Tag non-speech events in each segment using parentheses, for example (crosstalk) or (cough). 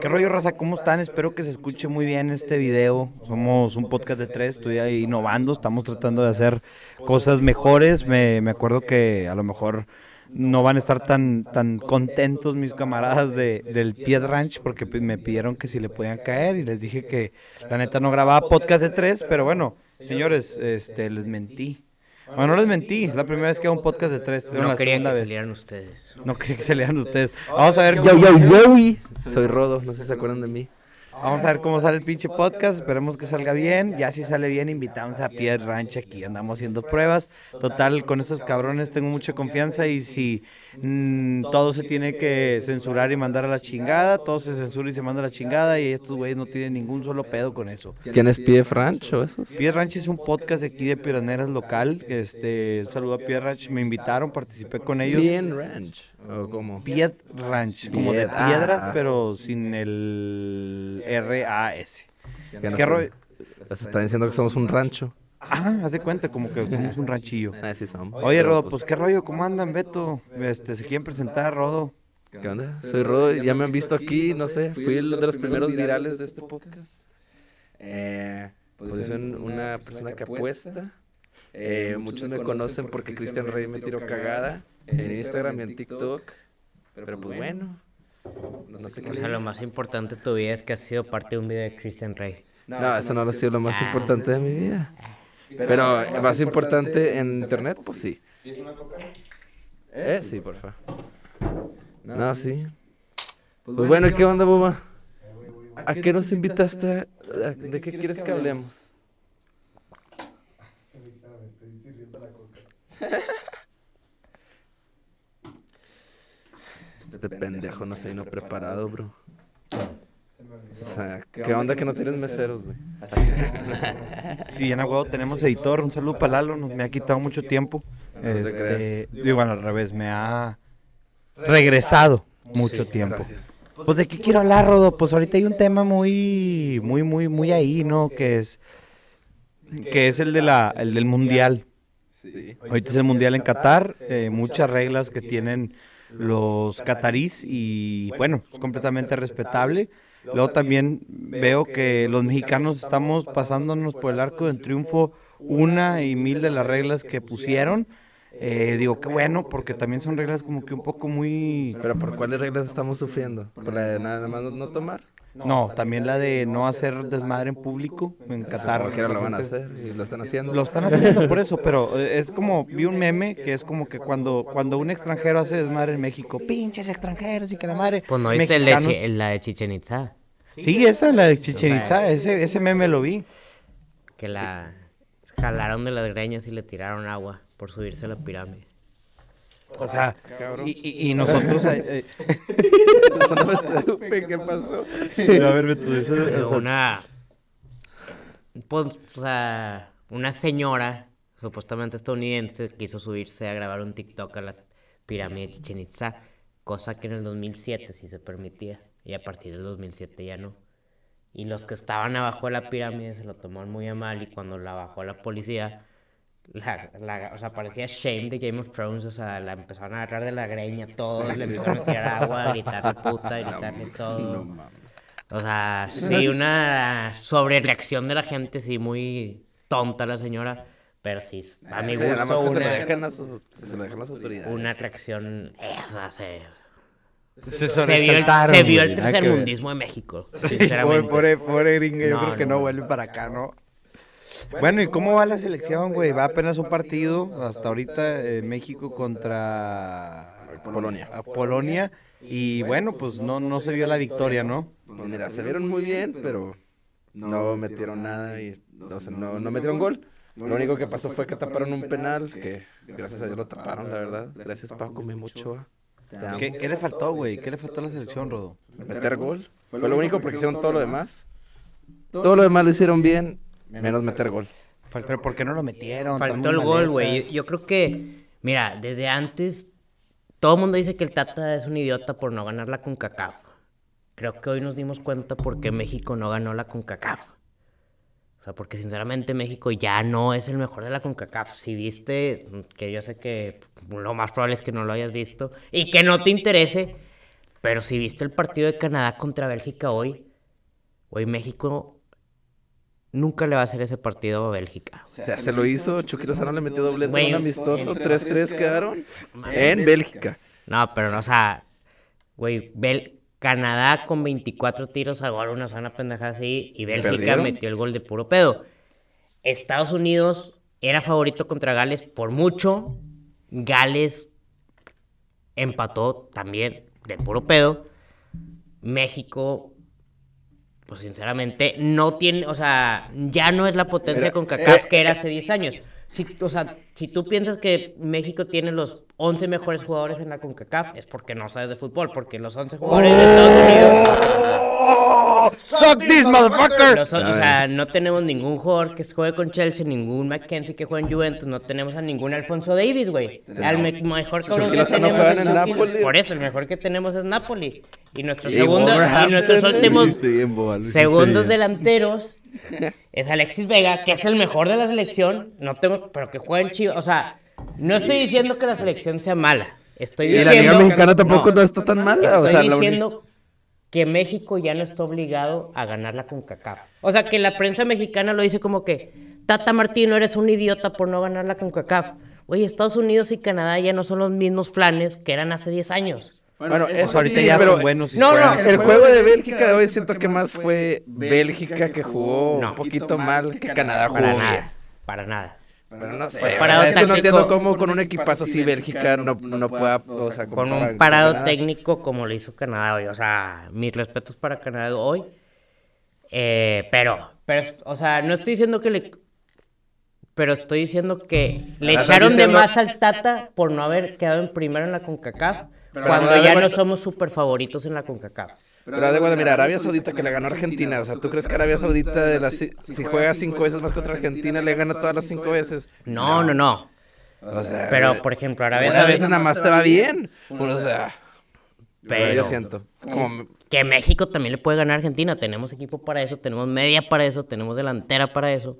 ¿Qué rollo, raza? ¿Cómo están? Espero que se escuche muy bien este video. Somos un podcast de tres, estoy ahí innovando, estamos tratando de hacer cosas mejores. Me, me acuerdo que a lo mejor no van a estar tan, tan contentos mis camaradas de, del Pied Ranch porque me pidieron que si le podían caer y les dije que la neta no grababa podcast de tres, pero bueno, señores, este, les mentí. Bueno, no les mentí, es la primera vez que hago un podcast de tres. No la quería que vez. salieran ustedes. No quería que salieran ustedes. (laughs) Vamos a ver, Yo, yo, yo, soy Rodo, no sé si se acuerdan de mí. Vamos a ver cómo sale el pinche podcast. Esperemos que salga bien. Ya si sale bien, invitamos a Pierre Ranch aquí. Andamos haciendo pruebas. Total, con estos cabrones tengo mucha confianza. Y si mm, todo se tiene que censurar y mandar a la chingada, todo se censura y se manda a la chingada. Y estos güeyes no tienen ningún solo pedo con eso. ¿Quién es PF Ranch o esos? Pierre Ranch es un podcast de aquí de Piraneras local. Este, un saludo a Pierre Ranch. Me invitaron, participé con ellos. Bien Ranch. ¿O cómo? Pied Ranch, como de ah, piedras, ah. pero sin el R-A-S. ¿Qué te- rollo? Están diciendo que somos un rancho. Ah, haz de cuenta, como que somos un ranchillo. Ah, sí somos. Oye, Rodo, pues qué rollo, ¿cómo andan, Beto? Este, ¿se quieren presentar, Rodo? ¿Qué onda? Soy Rodo, ya me han visto aquí, no sé, fui el de los primeros virales de este podcast. Eh, pues soy un- una persona que apuesta. Eh, muchos me conocen porque Cristian Rey me tiró cagada en Instagram y en TikTok. Pero pues bueno, no sé qué O sea, lo más importante de tu vida es que has sido parte de un video de Christian Rey. No, eso no ha sido lo más importante de mi vida. Pero más importante en internet, pues sí. Eh, sí, por favor. No, sí. Pues bueno, ¿y qué onda, boba? ¿A qué nos invitaste? a- a- ¿De qué quieres que hablemos? Este pendejo no se vino preparado, bro. O sea, ¿qué onda que no tienes meseros, güey? (laughs) Sí, bien a huevo, tenemos editor, un saludo para Lalo, nos me ha quitado mucho tiempo. Este, digo, bueno, al revés, me ha regresado mucho tiempo. Pues de qué quiero hablar, Rodo, pues ahorita hay un tema muy, muy, muy, muy ahí, ¿no? Que es, que es el de la, el del mundial. Sí. Ahorita es el mundial en Qatar, eh, muchas reglas que tienen los catarís y bueno, es completamente respetable. Luego también veo que los mexicanos estamos pasándonos por el arco del triunfo una y mil de las reglas que pusieron. Eh, digo, qué bueno, porque también son reglas como que un poco muy... ¿Pero por cuáles reglas estamos sufriendo? ¿Por la de nada más no tomar? No, también la de no hacer desmadre en público en Qatar. Como quiera lo van a hacer y lo están haciendo. Lo están haciendo por eso, pero (laughs) eh, es como, vi un meme que es como que cuando, cuando un extranjero hace desmadre en México, pinches extranjeros y que la madre. Pues no viste la de Chichen Itza, Sí, esa, la de Chichen Itza, ese, ese meme lo vi. que la jalaron de las greñas y le tiraron agua por subirse a la pirámide. O sea, y, y- y nosotros. eh, supe, (laughs) ¿qué pasó? eh, a ver, eso- sea, Una. Pues, o sea, una señora, supuestamente estadounidense, quiso subirse a grabar un TikTok a la pirámide de Chichen Itza, cosa que en el 2007 sí se permitía, y a partir del 2007 ya no. Y los que estaban abajo de la pirámide se lo tomaron muy a mal, y cuando la bajó la policía, la, la- o sea, parecía Shame de Game of Thrones, o sea, la empezaron a agarrar de la greña todos, le empezaron a tirar agua, a gritarle puta, a gritarle todo. O sea, sí, una sobrereacción de la gente, sí, muy tonta la señora, pero sí, a mi Sí, nada más gusto una, una reacción, eh, o sea, se, se se vio el, se vio el tercermundismo de México, sinceramente. pobre, pobre gringa, yo No, creo que no, no no. vuelve para acá, ¿no? Bueno, ¿y cómo va la selección, güey? Va apenas un partido, hasta ahorita eh, México contra Polonia. a Polonia. Y bueno, pues no, no se vio la victoria, ¿no? Pues mira, se vieron muy bien, pero no metieron nada y o sea, no, no metieron gol. Lo único que pasó fue que taparon un penal, que gracias a Dios lo taparon, la verdad. Gracias Paco Memochoa. ¿Qué, qué le faltó, güey? ¿Qué le faltó a la selección, Rodo? Meter gol. Fue lo único porque hicieron todo lo demás. Todo lo demás lo hicieron bien, menos meter gol. Pero ¿por qué no lo metieron? Faltó el gol, güey. Yo, yo creo que, mira, desde antes, todo el mundo dice que el Tata es un idiota por no ganar la CONCACAF. Creo que hoy nos dimos cuenta por qué México no ganó la CONCACAF. O sea, porque sinceramente México ya no es el mejor de la CONCACAF. Si viste, que yo sé que lo más probable es que no lo hayas visto y que no te interese, Pero si viste el partido de Canadá contra Bélgica hoy, hoy México nunca le va a hacer ese partido a Bélgica. O sea, se lo hizo, Chucky Lozano le metió doblete Güey, un amistoso, 3-3 quedaron en Bélgica. No, pero no, o sea, güey, Bel- Canadá con 24 tiros a gol, una zona pendejada así, y Bélgica ¿Perdieron? metió el gol de puro pedo. Estados Unidos era favorito contra Gales por mucho. Gales empató también de puro pedo. México, pues sinceramente, no tiene, o sea, ya no es la potencia Era- con CACAF eh, que era hace 10 años. Si, o sea, si tú piensas que México tiene los 11 mejores jugadores en la CONCACAF, es porque no sabes de fútbol, porque los 11 jugadores de Estados Unidos... Suck this, motherfucker. o sea, no tenemos ningún jugador que juegue con Chelsea, ningún Mackenzie que juegue en Juventus, no tenemos a ningún Alfonso Davis, güey. Al me- mejor cabrón que tenemos juega es en Chucky- Napoli. Por eso, el mejor que tenemos es Napoli. Y nuestro Y segundo, y nuestros últimos segundos delanteros es Alexis Vega, que es el mejor de la selección, no tengo, pero que juega en Chivas. O sea, no estoy diciendo que la selección sea mala. Estoy Y la diciendo. Liga Mexicana tampoco no, está tan mala. o Estoy sea, diciendo que México ya no está obligado a ganarla con CACAF. O sea, que la prensa mexicana lo dice como que, Tata Martino, eres un idiota por no ganarla con CACAF. Oye, Estados Unidos y Canadá ya no son los mismos flanes que eran hace 10 años. Bueno, Pues eso ahorita sí, ya pero son buenos y No, no, el juego de Bélgica de hoy siento que más fue Bélgica que jugó No. un poquito mal que Canadá jugó Para nada, para nada. Pero no sé, parado es que no entiendo cómo con un equipazo así Bélgica no, no pueda, o sea, Con un parado Canadá. técnico como lo hizo Canadá hoy. O sea, mis respetos para Canadá hoy. Eh, pero, pero, o sea, no estoy diciendo que le... Pero estoy diciendo que le Ah, estás echaron de más al Tata por no haber quedado en primero en la CONCACAF. Pero cuando ya no somos súper favoritos en la CONCACAF. Pero haz de cuenta, mira, Arabia Saudita que le ganó a Argentina. O sea, ¿tú crees que Arabia Saudita, de las, si, si juega cinco veces más contra Argentina, le gana todas las cinco veces? No, no, no. O sea, Pero, por ejemplo, Arabia Saudita... nada más te va bien. O sea, Pero- yo siento. Como, Que México también le puede ganar a Argentina. Tenemos equipo para eso, tenemos media para eso, tenemos delantera para eso.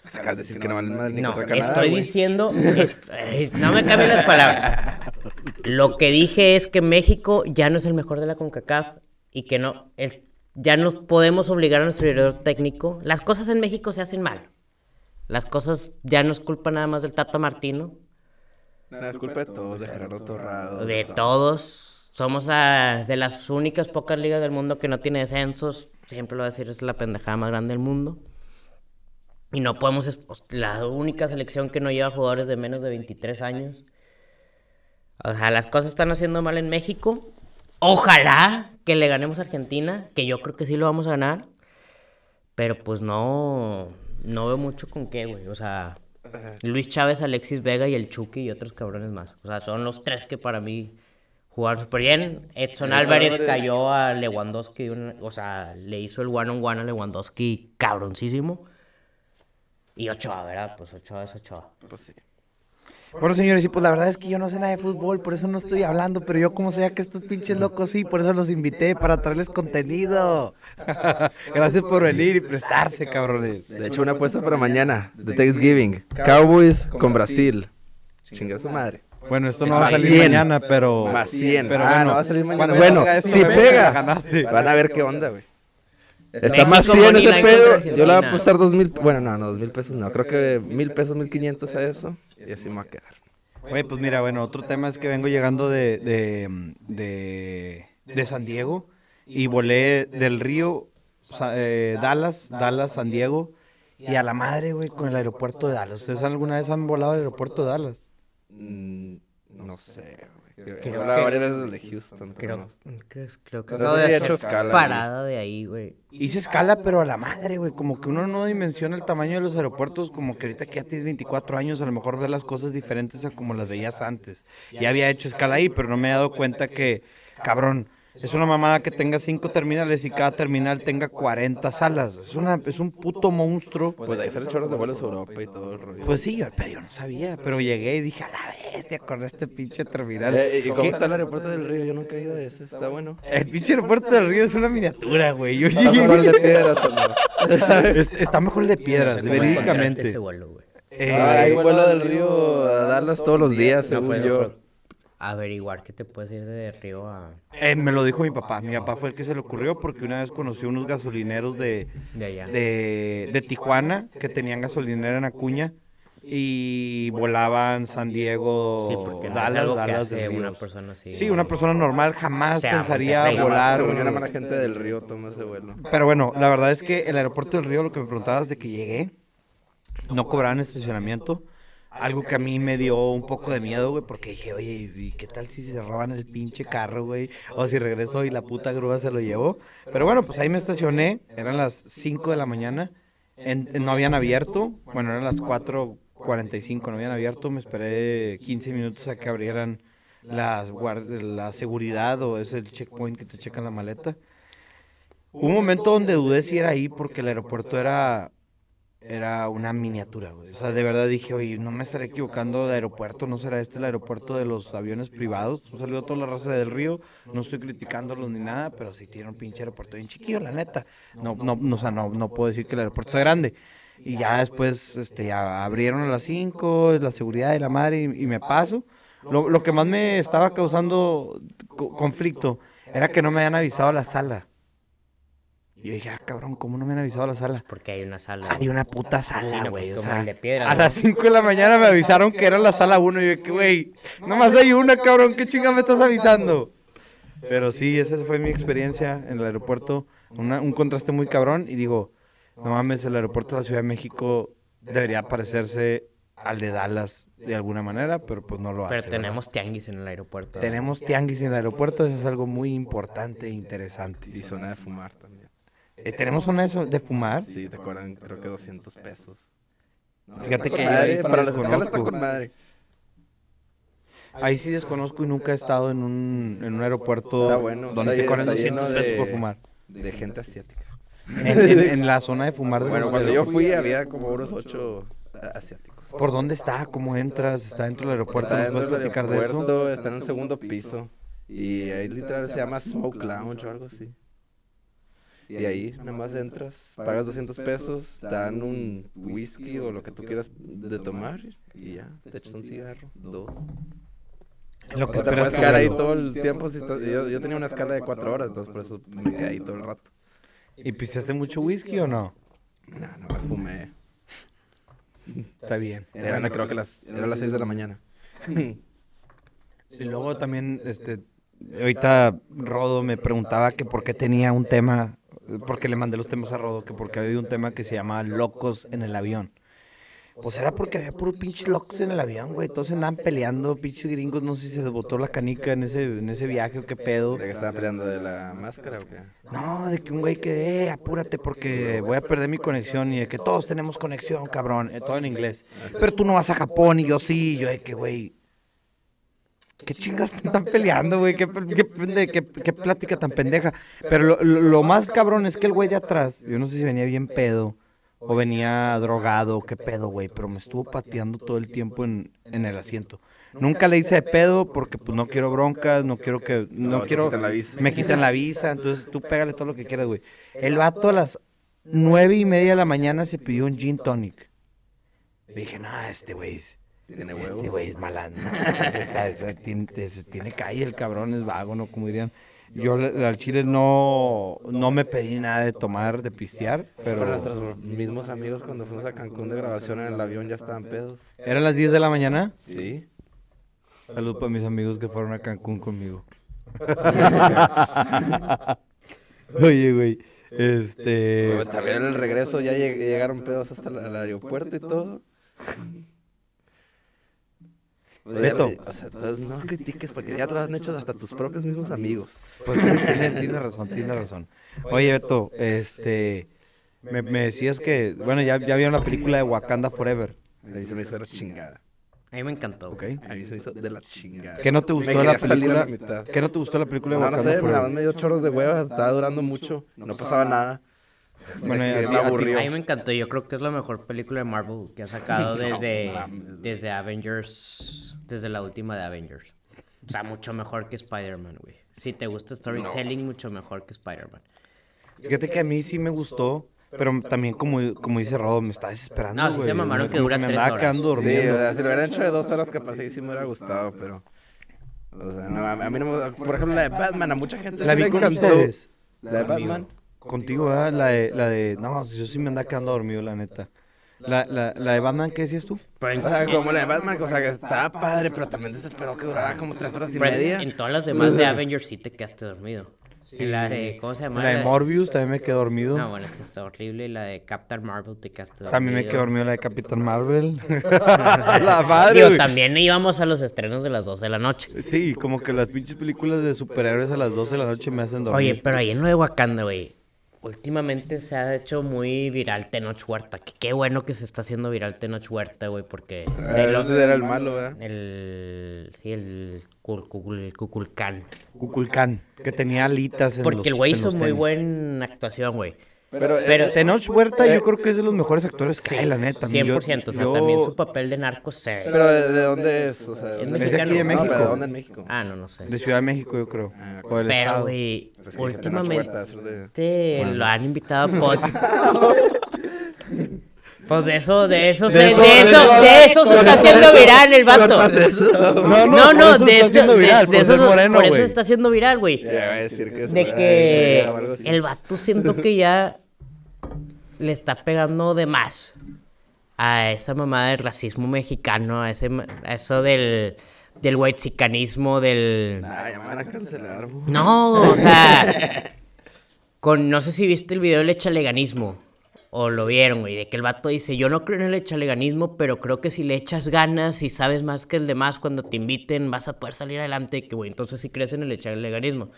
pues, acabas de decir que no ni No, Canadá, estoy diciendo, est- no me cambien las palabras. (laughs) Lo que dije es que México ya no es el mejor de la CONCACAF y que no, el- ya no podemos obligar a nuestro director técnico. Las cosas en México se hacen mal. Las cosas ya no es culpa nada más del Tata Martino, No, es culpa de todos, de Gerardo Torrado. de todos. Somos de las únicas pocas ligas del mundo que no tiene descensos. Siempre lo voy a decir, es la pendejada más grande del mundo. Y no podemos, es pues, la única selección que no lleva jugadores de menos de 23 años. O sea, las cosas están haciendo mal en México. Ojalá que le ganemos a Argentina, que yo creo que sí lo vamos a ganar. Pero pues no, no veo mucho con qué, güey. O sea, Luis Chávez, Alexis Vega y el Chucky y otros cabrones más. O sea, son los tres que para mí jugaron súper bien. Edson Álvarez cayó a Lewandowski, o sea, le hizo el one on one a Lewandowski cabroncísimo. Y Ochoa, ¿verdad? Pues Ochoa es Ochoa. Pues sí. Bueno, señores, y pues la verdad es que yo no sé nada de fútbol, por eso no estoy hablando, pero yo como sea que estos pinches locos sí, por eso los invité, para traerles contenido. (laughs) Gracias por venir y prestarse, cabrones. De hecho, una apuesta para mañana, de Thanksgiving. Cowboys con Brasil. Chinga su madre. Bueno, esto no va a salir 100. mañana, pero... Más 100. Pero ah, bueno, no va a salir mañana. Bueno, si me voy a- pega, ganaste. van a ver qué onda, güey. Está México más 100 Money ese pedo. Yo le voy a apostar dos mil. Bueno, no, no, dos mil pesos no. Creo que mil pesos, mil quinientos a eso. Y así me va a quedar. Oye, pues mira, bueno, otro tema es que vengo llegando de, de, de, de San Diego y volé del río Sa- eh, Dallas, Dallas, San Diego y a la madre, güey, con el aeropuerto de Dallas. ¿Ustedes alguna vez han volado al aeropuerto de Dallas? Mm, no sé, güey. Creo Creo que- que varias veces de Houston. Creo, no. creo, creo que No de hecho escala, güey. parada de ahí, güey. Hice escala, pero a la madre, güey. Como que uno no dimensiona el tamaño de los aeropuertos. Como que ahorita que ya tienes 24 años, a lo mejor ves las cosas diferentes a como las veías antes. Ya había hecho escala ahí, pero no me he dado cuenta que, cabrón, es una mamada que tenga cinco terminales y cada terminal tenga 40 salas. Es, una, es un puto monstruo. Pues de ahí salen chorros de vuelos a Europa y todo el rollo. Pues sí, yo, pero yo no sabía. Pero llegué y dije, a la bestia, con este pinche terminal. Eh, ¿Y cómo ¿Qué? está el aeropuerto del río? Yo nunca he ido a ese. Está bueno. El pinche aeropuerto del río es una miniatura, güey. Yo Está mejor el de piedras no. Es- está mejor el de piedras, ¿Cómo encontraste verídicamente. ese vuelo, güey? Eh, Ah, hay vuelo del río a Dallas todos los días, No, según yo. Averiguar que te puedes ir de Río a... Eh, me lo dijo mi papá. Mi papá fue el que se le ocurrió porque una vez conoció unos gasolineros de, De allá. de, de Tijuana que tenían gasolinera en Acuña y volaban San Diego, Sí, porque no es Dallas, que Dallas hace de una persona así. Sí, una persona normal jamás sea, pensaría Monterrey, volar. Según yo, una mala gente del río toma ese vuelo. Pero bueno, la verdad es que el aeropuerto del Río, lo que me preguntabas de que llegué, no cobraban estacionamiento. Algo que a mí me dio un poco de miedo, güey, porque dije, oye, ¿y qué tal si se roban el pinche carro, güey? O si regreso y la puta grúa se lo llevó. Pero bueno, pues ahí me estacioné, eran las 5 de la mañana, en- en- no habían abierto, bueno, eran las 4.45, no habían abierto, me esperé 15 minutos a que abrieran las la seguridad o es el checkpoint que te checan la maleta. Un momento donde dudé si era ahí porque el aeropuerto era era una miniatura, güey. O sea, de verdad dije, oye, no me estaré equivocando de aeropuerto, no será este el aeropuerto de los aviones privados. Un saludo a toda la raza del río, no estoy criticándolos ni nada, pero sí tiene un pinche aeropuerto bien chiquillo, la neta. No, no, no, o sea, no, no puedo decir que el aeropuerto sea grande. Y ya después, este, ya abrieron a las 5, la seguridad de la madre, y, me paso. Lo, lo que más me estaba causando co- conflicto era que no me habían avisado a la sala. Y yo dije, ah, cabrón, ¿cómo no me han avisado a la sala? Porque hay una sala. Hay una puta sala, güey. pues, o sea, de piedra, a ¿no? las 5 de la mañana me avisaron que era la sala 1. Y yo, güey, nomás hay una, cabrón. ¿Qué chinga me estás avisando? Pero sí, esa fue mi experiencia en el aeropuerto. una- un contraste muy cabrón. Y digo, no mames, el aeropuerto de la Ciudad de México debería parecerse al de Dallas de alguna manera, pero pues no lo hace. Pero ¿verdad? tenemos tianguis en el aeropuerto. Tenemos tianguis en el aeropuerto, eso es algo muy importante e interesante. Y zona de fumar también. Eh, ¿Tenemos una de eso- de fumar? Sí, te cobran creo que 200 pesos. No, Fíjate que madre, ahí para las desconozco. escalas está con madre. Ahí sí desconozco y nunca he estado en un, en un aeropuerto bueno, donde te cobran está 200 lleno pesos por fumar. De gente asiática. En, en- en (laughs) la zona de fumar de Bueno, cuando yo fui había como unos ocho asiáticos. ¿Por dónde está? ¿Cómo entras? ¿Está dentro del aeropuerto? Está ¿Nos dentro puedes del platicar de eso? aeropuerto, está en el segundo piso. Y ahí literal se llama Smoke Lounge o algo así. Y ahí nada más entras, pagas 200 pesos, te dan un whisky o lo que tú quieras de tomar y ya, te echas un cigarro, dos. Lo que O te esperas puedes quedar ahí todo el tiempo. si yo, yo tenía una escala de cuatro horas, entonces por eso me quedé ahí todo el rato. ¿Y pisaste mucho whisky o no? No, nada más fumé. Está bien. Eran creo que las, eran las 6 de la mañana. (laughs) Y luego también, este, ahorita Rodo me preguntaba que por qué tenía un tema, porque le mandé los temas a Rodo, que porque había un tema que se llamaba Locos en el avión. Pues era porque había puros pinches locos en el avión, güey. Todos andaban peleando, pinches gringos. No sé si se botó la canica en ese, en ese viaje o qué pedo. ¿De que estaban peleando de la máscara o qué? No, de que un güey que, eh, apúrate porque voy a perder mi conexión y de que todos tenemos conexión, cabrón, eh, todo en inglés. Pero tú no vas a Japón y yo sí, yo de que, güey, ¿qué chingas están peleando, güey? ¿Qué, qué, pende- qué- qué plática tan pendeja? Pero lo, más cabrón es que el güey de (laughs) atrás, yo no sé si venía bien pedo o venía drogado, qué pedo, güey, pero me estuvo pateando todo el tiempo en, en el asiento. Nunca le hice de pedo porque pues no quiero broncas, no quiero que, no, No, quiero, quitan la visa. me quitan la visa, entonces tú pégale todo lo que quieras, güey. El vato a las nueve y media de la mañana se pidió un gin tonic. Dije, no, este güey, Tiene este huevos. güey es malandro. (laughs) tiene, tiene calle, el cabrón es vago, ¿no? Como dirían. Yo al chile no, no me pedí nada de tomar, de pistear, Pero pero nuestros mismos amigos cuando fuimos a Cancún de grabación en el avión ya estaban pedos. eran las 10 de la mañana. Sí. Salud para mis amigos que fueron a Cancún conmigo. (laughs) Oye, güey, este... Pero también en el regreso ya lleg- llegaron pedos hasta el aeropuerto y todo. Beto. O sea, entonces no critiques porque ya lo han hecho hasta tus propios mismos amigos. Pues tiene, tiene razón, tiene razón. Oye, Beto, este... Me, me decías que, bueno, ya, ya vieron la película de Wakanda Forever, A mí se me hizo de la chingada. A mí me encantó. ¿ok? A mí se me hizo de la chingada. ¿Qué no te gustó de la película? ¿Qué no te gustó de la película de No, no Wakanda sé, me medio chorros de hueva, estaba durando mucho, no pasaba nada. Bueno, a que ti- me a ti- aburrió. A mí me encantó. Yo creo que es la mejor película de Marvel que ha sacado (laughs) desde, desde Avengers, desde la última de Avengers. O sea, mucho mejor que Spider-Man, güey. Si te gusta storytelling, mucho mejor que Spider-Man. Fíjate que a mí sí me gustó, pero también como, como dice Rodo, me está desesperando, No, sí se güey. mamaron que dura me tres horas. quedando Sí, durmiendo. o sea, si lo hubieran hecho de dos horas capaz sí, sí me hubiera gustado, pero O sea, no, a, mí no me Por ejemplo, la de Batman, a mucha gente La vi le con encantó. ustedes. La de Batman. Contigo, ¿verdad? La de, la de... No, yo sí me andaba quedando dormido, la neta. La, la, la de Batman, ¿qué decías tú? En, O sea, como la de Batman, o sea, que estaba padre, pero también se esperó que durara como tres horas y en- media. en todas las demás de Avengers sí te quedaste dormido. En la de, ¿cómo se llama? La de Morbius también me quedé dormido. No, bueno, esta está horrible. La de Captain Marvel te quedaste dormido. También me quedé dormido la de Capitán Marvel. (laughs) la madre, Digo, también íbamos a los estrenos de las 12 de la noche. Sí, como que las pinches películas de superhéroes a las 12 de la noche me hacen dormir. Oye, pero ahí en lo de Wakanda, güey. Últimamente se ha hecho muy viral Tenoch Huerta. Que qué bueno que se está haciendo viral Tenoch Huerta, güey, porque Ah, se lo- era el malo, ¿verdad? el sí, el, cul- cul- el Kukulkan. Kukulkan, que tenía alitas en Porque los- el güey hizo muy tenis. buena actuación, güey. Pero, Pero- eh, Tenoch Huerta yo creo que es de los mejores actores que hay, la neta. 100%. o sea, yo- también su papel de narco se... pero ¿de, de dónde es? O sea, Es ¿dónde de aquí de No, México. pero ¿de dónde en México? Ah, no, no sé. De Ciudad de México, yo creo. Ah, o del Pero, güey, Pues Tenoch Huerta, de- últimamente lo han invitado a (laughs) pod... Pues de eso, de eso, se, De de eso- eso, de de eso- eso se está haciendo viral el vato. No, No, no, eso de de, viral, de eso, moreno, por eso güey. está haciendo viral, güey. Eso De que el vato siento que ya le está pegando de más a esa mamada del racismo mexicano, a, ese, a eso del, del whitezicanismo, del... Ah, ya me van a cancelar. güey. No, o sea, con, no sé si viste el video del echaleganismo, o lo vieron, güey, de que el vato dice, yo no creo en el echaleganismo, pero creo que si le echas ganas y sabes más que el demás cuando te inviten, vas a poder salir adelante, que güey, entonces sí crees en el echaleganismo.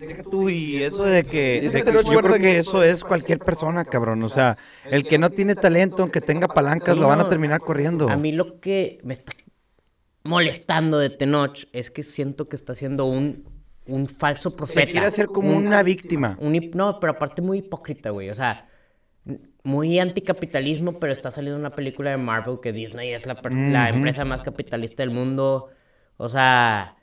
Deja tú y eso de que, de yo creo que eso es cualquier persona, cabrón. O sea, el que no tiene talento, aunque tenga palancas, Sí, lo van a terminar corriendo. A mí lo que me está molestando de Tenoch es que siento que está siendo un, un falso profeta. Se quiere hacer como Un- una víctima. un no, pero aparte muy hipócrita, güey. O sea, muy anticapitalismo, pero está saliendo una película de Marvel que Disney es la, empresa más capitalista del mundo. O sea,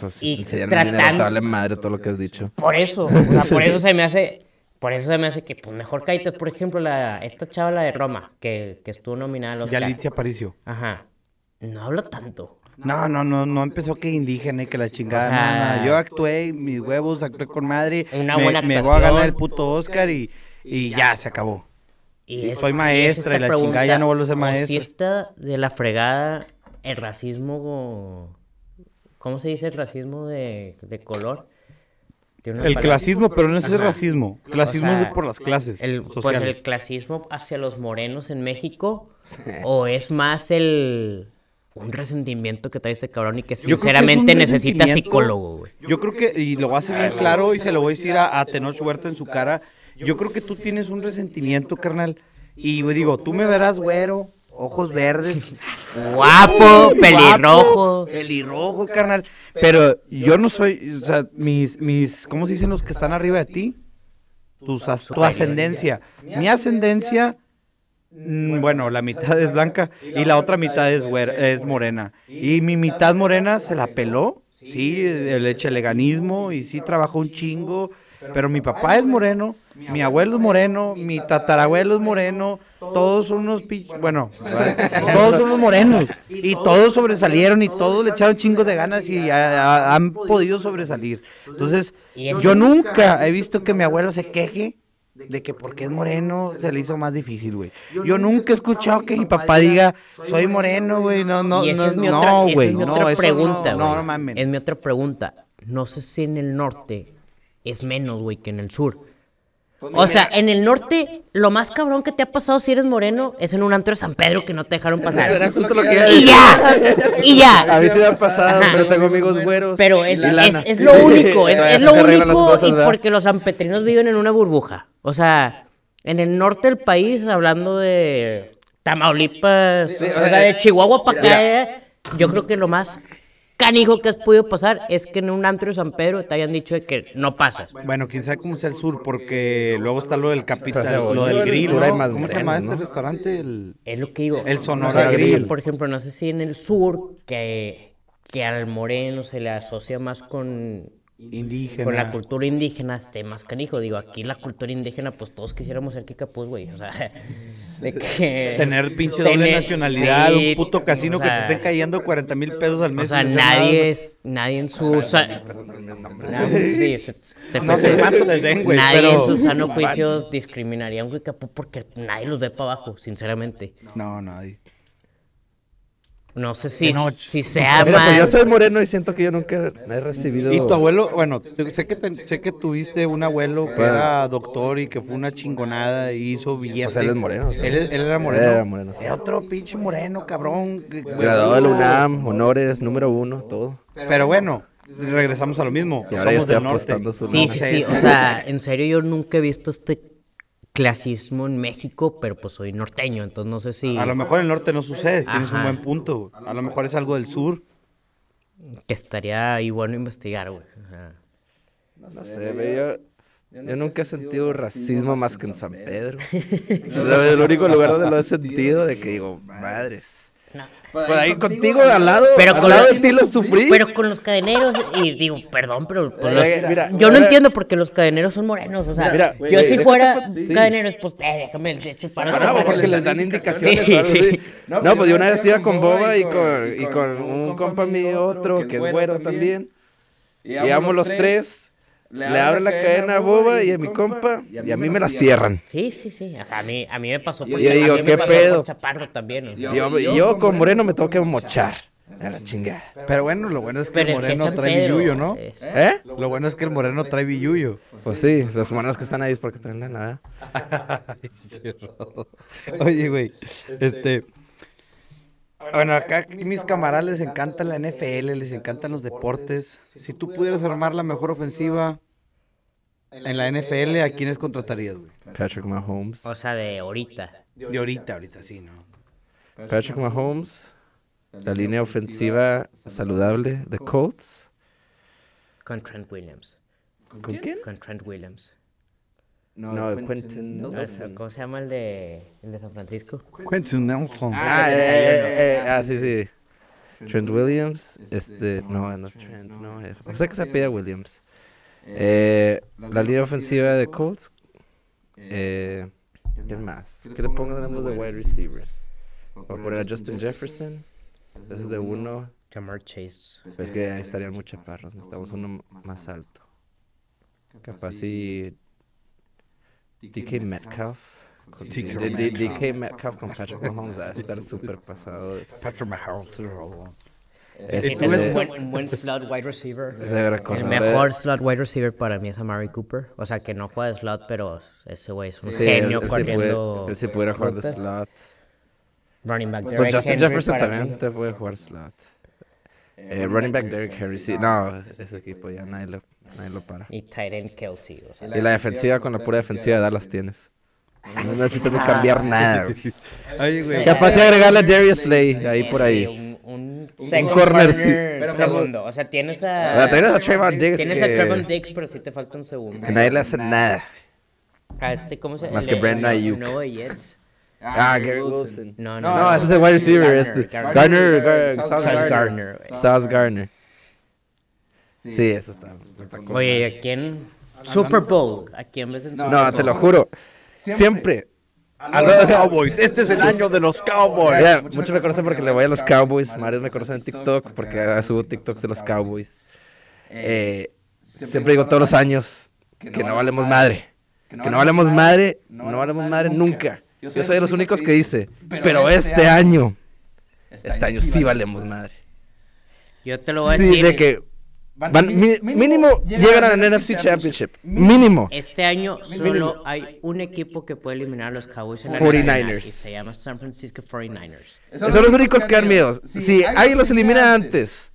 Pues, Y enseñan tratando- madre todo lo que has dicho. por eso, o sea, por eso (laughs) se me hace, por eso se me hace que pues mejor cállate, por ejemplo, la, esta chava la de Roma, que, que estuvo nominada a los Yalitza Aparicio. Ajá. No hablo tanto. No, no, no, no empezó que indígena y que la chingada. O sea- no, no, Yo actué, mis huevos, actué con madre. Una me, buena me voy a ganar el puto Oscar y, y ya se acabó. Y Soy es- maestra es y la chingada, ya no vuelvo a ser ¿o maestra. Si está de la fregada el racismo. ¿Cómo se dice el racismo de, de color? El palabra- clasismo, pero no es el Ajá. racismo. Clasismo O sea, es por las clases El, pues el clasismo hacia los morenos en México. ¿O es más el. Un resentimiento que trae este cabrón y que sinceramente necesita psicólogo, güey. Yo creo que, y lo voy a hacer bien claro y se lo voy a decir a, a Tenoch Huerta en su cara. Yo creo que tú tienes un resentimiento, carnal. Y digo, tú me verás güero, ojos verdes. (laughs) Guapo, pelirrojo. pelirrojo, carnal. Pero yo no soy, o sea, mis, mis, ¿cómo se dicen los que están arriba de ti? Tus tu ascendencia. Mi ascendencia, mm, bueno, la mitad es blanca y la otra mitad es, güera- es morena. Y mi mitad morena se la peló, sí, el echeleganismo y sí trabajó un chingo. Pero mi papá es moreno, mi abuelo es moreno, mi tatarabuelo es moreno, todos son unos bueno, (laughs) todos son unos morenos. Y todos sobresalieron y todos le echaron chingos de ganas y a- a- han podido sobresalir. Entonces, yo nunca he visto que mi abuelo se queje de que porque es moreno se le hizo más difícil, güey. Yo nunca he escuchado que mi papá diga, soy moreno, güey, no, no, no, no, güey, es mi no, otra pregunta, no, güey. no, no mames. Es mi otra pregunta. No sé si en el norte es menos, güey, que en el sur. O sea, en el norte, lo más cabrón que te ha pasado si eres moreno es en un antro de San Pedro que no te dejaron Era pasar. justo lo que iba a ¡Y ya! (laughs) ¡Y A ya! mí se me ha pasado, Ajá. pero tengo amigos güeros. Pero es, y es, lana. es lo único, (laughs) es, lo único cosas, y ¿verdad? porque los sanpetrinos viven en una burbuja. O sea, en el norte del país, hablando de Tamaulipas, Sí, o sea, de Chihuahua para acá, eh, yo creo que lo más canijo que has podido pasar es que en un antro de San Pedro te hayan dicho de que no pasas. Bueno, quién sabe cómo sea el sur, porque luego está lo del capital, Pero lo según yo, del grill, ¿no? ¿Cómo se llama este ¿no? restaurante? El... Es lo que digo. El Sonora O sea, Grill. Por ejemplo, no sé si en el sur, que, que al moreno se le asocia más con Indígena. con la cultura indígena esté más canijo. Digo, aquí la cultura indígena, pues todos quisiéramos ser Kikapús, güey. O sea, (laughs) de que. Tener pinche doble tener- nacionalidad, sí, un puto casino o que te sea, estén cayendo 40 mil pesos al O mes. sea, sin hacer nadie es. Nadie en su. sa- Sí, se- te- No sé cuánto les den, güey, Nadie pero- en su sano no juicio discriminaría a un Kikapú porque nadie los ve para abajo, sinceramente. No, nadie. No sé si, si sea Mira, pues yo soy moreno y siento que yo nunca he recibido. Y tu abuelo, bueno, sé que, te- sé que tuviste un abuelo que Bueno. era doctor y que fue una chingonada y hizo billete. O sea, él es moreno. Él, él era moreno. Era moreno, sí. Era otro pinche moreno, cabrón. Graduado de la UNAM, honores, número uno, todo. Pero bueno, regresamos a lo mismo. Y ahora Somos estoy del norte. apostando su Sí, nombre. sí, sí. O sea, en serio, yo nunca he visto este clasismo en México, pero pues soy norteño, entonces no sé si. A lo mejor en el norte no sucede, tienes un buen punto. güey. A lo mejor es algo del sur. Que estaría ahí bueno investigar, güey. No sé, güey, yo, yo nunca he sentido racismo más que en San Pedro. Lo- (laughs) el único lugar donde lo he sentido de que digo, madres. No. Pues ahí contigo al lado, Pero al con lado los- de ti lo sufrí. Pero con los cadeneros, y digo, perdón, pero pues, los- Mira, mira, yo no entiendo por qué los cadeneros son morenos. O sea, Mira, yo si fuera sí. cadeneros, pues eh, déjame echo para Ah, no, porque les dan indicaciones Sí, sí. No, pues yo una vez iba con Boba y con, y con un compa mío otro que es güero también. Íbamos los tres, le abren la cadena a Boba y a mi compa y a mí me la cierran. Sí, sí, sí. O sea, a mí, a mí me pasó por, yo a digo, me ¿qué pedo? chaparro también. yo, yo con Moreno me tengo que mochar. A la chingada. Pero bueno, lo bueno es que Pero el es que moreno trae Pedro, billuyo, ¿no? es- ¿Eh? Lo bueno es que el moreno trae billuyo. Pues sí, los humanos que están ahí es porque traen la nada. (laughs) Oye, güey, este... Bueno, acá mis camaradas les encanta la NFL, les encantan los deportes. Si tú pudieras armar la mejor ofensiva en la NFL, ¿a quiénes contratarías, güey? Patrick Mahomes. O sea, de ahorita. De ahorita, ahorita sí, ¿no? Patrick Mahomes. La línea ofensiva saludable de Colts. Con Trent Williams. ¿Con quién? Con Trent Williams. No, Quentin O sea, Nelson. ¿Cómo se llama el de, el de San Francisco? Quentin Nelson. Ah, eh, eh, eh, ah, sí, sí. Trent Williams. Este, no, no es Trent, no. es- O sea que se pide Williams. Eh, la línea ofensiva de Colts. Eh, ¿Quién más? ¿Qué le ponemos de wide receivers? Voy a poner a Justin Jefferson. Es de uno. Jamar Chase. Es que ahí estarían muy chaparros. Necesitamos uno más alto. Capaz si. DK Metcalf. DK Metcalf con Patrick Mahomes va a estar súper pasado. Patrick Mahomes. Este, Necesitas un buen, un buen (laughs) slot wide receiver. El mejor slot wide receiver para mí es Amari Cooper. O sea, que no juega de slot, pero ese güey es un Sí, genio él, él sí corriendo. puede, él sí pudiera jugar de slot. Running back. Pues Derrick Justin Henry Jefferson también te puede jugar slot. Eh, running back Derrick Henry, sí. No, ese equipo ya nadie lo, nadie lo para. Y Tyren Kelsey. O sea, Y la defensiva con la pura defensiva de Dallas tienes. No necesitas cambiar (laughs) nada. Oye, güey. Capaz de agregarle a Darius Slay ahí por ahí. Un, corner, sí. segundo. O sea, tienes Ah, a. tienes a Trayvon Diggs Tienes a Trevon Diggs, pero sí te falta un segundo. Que nadie le hace nada. A este, ¿cómo se llama? Más que Brandon no, Ayuk. No, Jets. Ah, Gary Wilson. No, no. No, ese es el wide receiver. Garner, Este. Garner. Garner, güey. Sauce Garner. Sí, eso está. está cool. Oye, ¿a quién? Super Bowl. ¿A quién ves en Super No, Bowl? te lo juro. Siempre. A los Cowboys. Este es el año de los Cowboys. Mira, muchos me conocen porque le voy a los Cowboys. Varios me conocen en TikTok porque subo TikToks de los Cowboys. Eh, siempre digo todos los años que no valemos madre. Que no valemos madre, no valemos madre nunca. Yo soy de los únicos que dice, pero este año, este año sí valemos madre. Yo te lo voy a Sí, decir. de que van- mi- mínimo llegan a la NFC Championship. Mínimo. Este año solo hay un equipo que puede eliminar a los Cowboys en la 49ers. nacional, y se llama San Francisco 49ers. Son los únicos que dan miedo. Si alguien los elimina antes,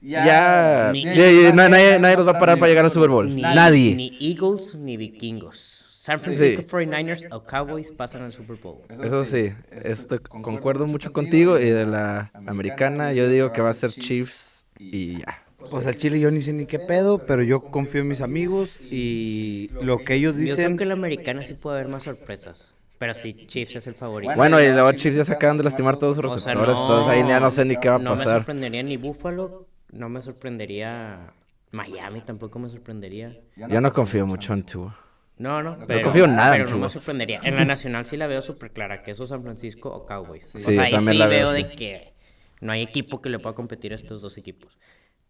ya, Ni- ya- ya- na- nadie, nadie los va a parar para llegar al Super Bowl. Ni, Nadie. Ni Eagles ni Vikingos. San Francisco Sí. 49ers o Cowboys pasan al Super Bowl. Eso sí, esto, concuerdo mucho contigo y de la americana yo digo que va a ser Chiefs y ya. Pues al Chile yo ni sé ni qué pedo, pero yo confío en mis amigos y lo que ellos Yo creo dicen. que en la americana sí puede haber más sorpresas. Pero sí, Chiefs es el favorito. Bueno, y luego Chiefs ya se acaban de lastimar todos sus O sea, receptores, entonces ahí ya no sé ni qué va a No me pasar. sorprendería ni Buffalo, no me sorprendería Miami tampoco me sorprendería. Yo no confío mucho en Tua. No, no, pero, confío en nada pero en no me sorprendería. En la nacional sí la veo súper clara, que eso San Francisco o Cowboys. o Sí, sea, ahí sí la veo de que no hay equipo que le pueda competir a estos dos equipos.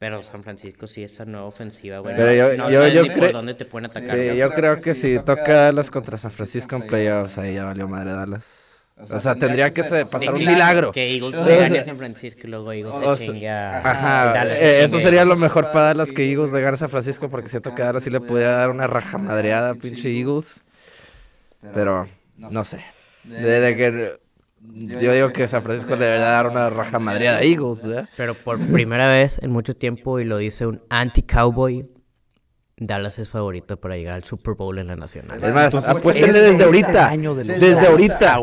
Pero San Francisco sí, esa nueva ofensiva, güey. Pero yo, no yo, sabes yo ni por dónde te pueden atacar. Sí, yo creo que si toca Dallas contra San Francisco en playoffs, ahí ya valió madre Dallas. O sea, tendría que pasar un milagro. Que Eagles le gane a San Francisco y luego Eagles o se sea, chingue a Ajá, Dallas eh, se eso sería lo mejor para Dallas que Eagles de ganar a San Francisco porque siento que Dallas sí le podía dar una raja madreada a pinche Eagles. Pero, no sé. Desde que yo digo que San Francisco le debería dar una raja madreada a Eagles, ¿verdad? Pero por primera vez en mucho tiempo, y lo dice un anti-cowboy, Dallas es favorito para llegar al Super Bowl en la nacional. Es más, apuéstenle es desde ahorita. Desde ahorita.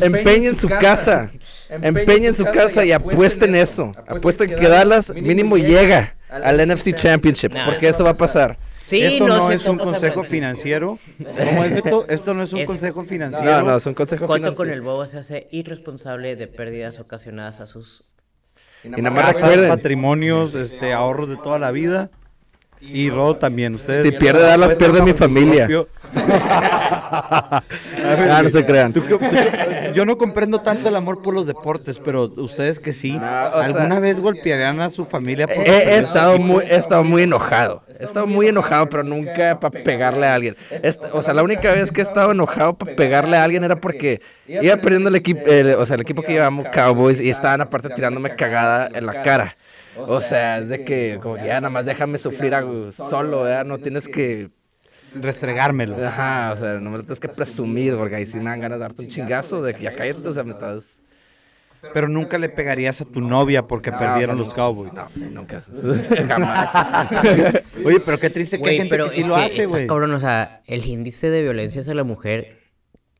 Empeñen su casa. Empeñen su casa y apuesten eso. Apuesten que Dallas mínimo llega al NFC Championship. Porque eso va a pasar. Sí, Esto no, es un consejo financiero. ¿Cómo es, Beto? Esto no es un Es- consejo No, financiero. no, es un consejo Coto con financiero. el bobo se hace irresponsable de pérdidas ocasionadas a sus... Y nada más Casas, recuerden, patrimonios, este, ahorros de toda la vida. Y robo también. Ustedes Si pierde Dallas, pierde mi familia. ah, (laughs) no se crean. ¿Tú qué- tú qué- yo no comprendo tanto el amor por los deportes, pero ustedes que sí, No, sea- ¿alguna vez golpearían a su familia? por He, he estado muy, he estado muy enojado. He estado muy enojado, pero nunca para pegarle a alguien. O sea, la única vez que he estado enojado para pegarle a alguien era porque iba perdiendo el equipo, o sea, el equipo que llevamos Cowboys y estaban aparte tirándome cagada en la cara. O sea, es de que como que ya nada más déjame sufrir a- solo, ¿verdad? No tienes que restregármelo. Ajá, o sea, no me lo tienes que presumir, porque ahí sí me dan ganas de darte un chingazo de que ya cállate, o sea, me estás... Pero nunca le pegarías a tu novia porque perdieron los Cowboys. No, nunca. (laughs) Jamás. (laughs) Oye, pero qué triste que hay gente pero que sí es lo que hace, güey. cabrón, o sea, el índice de violencia hacia la mujer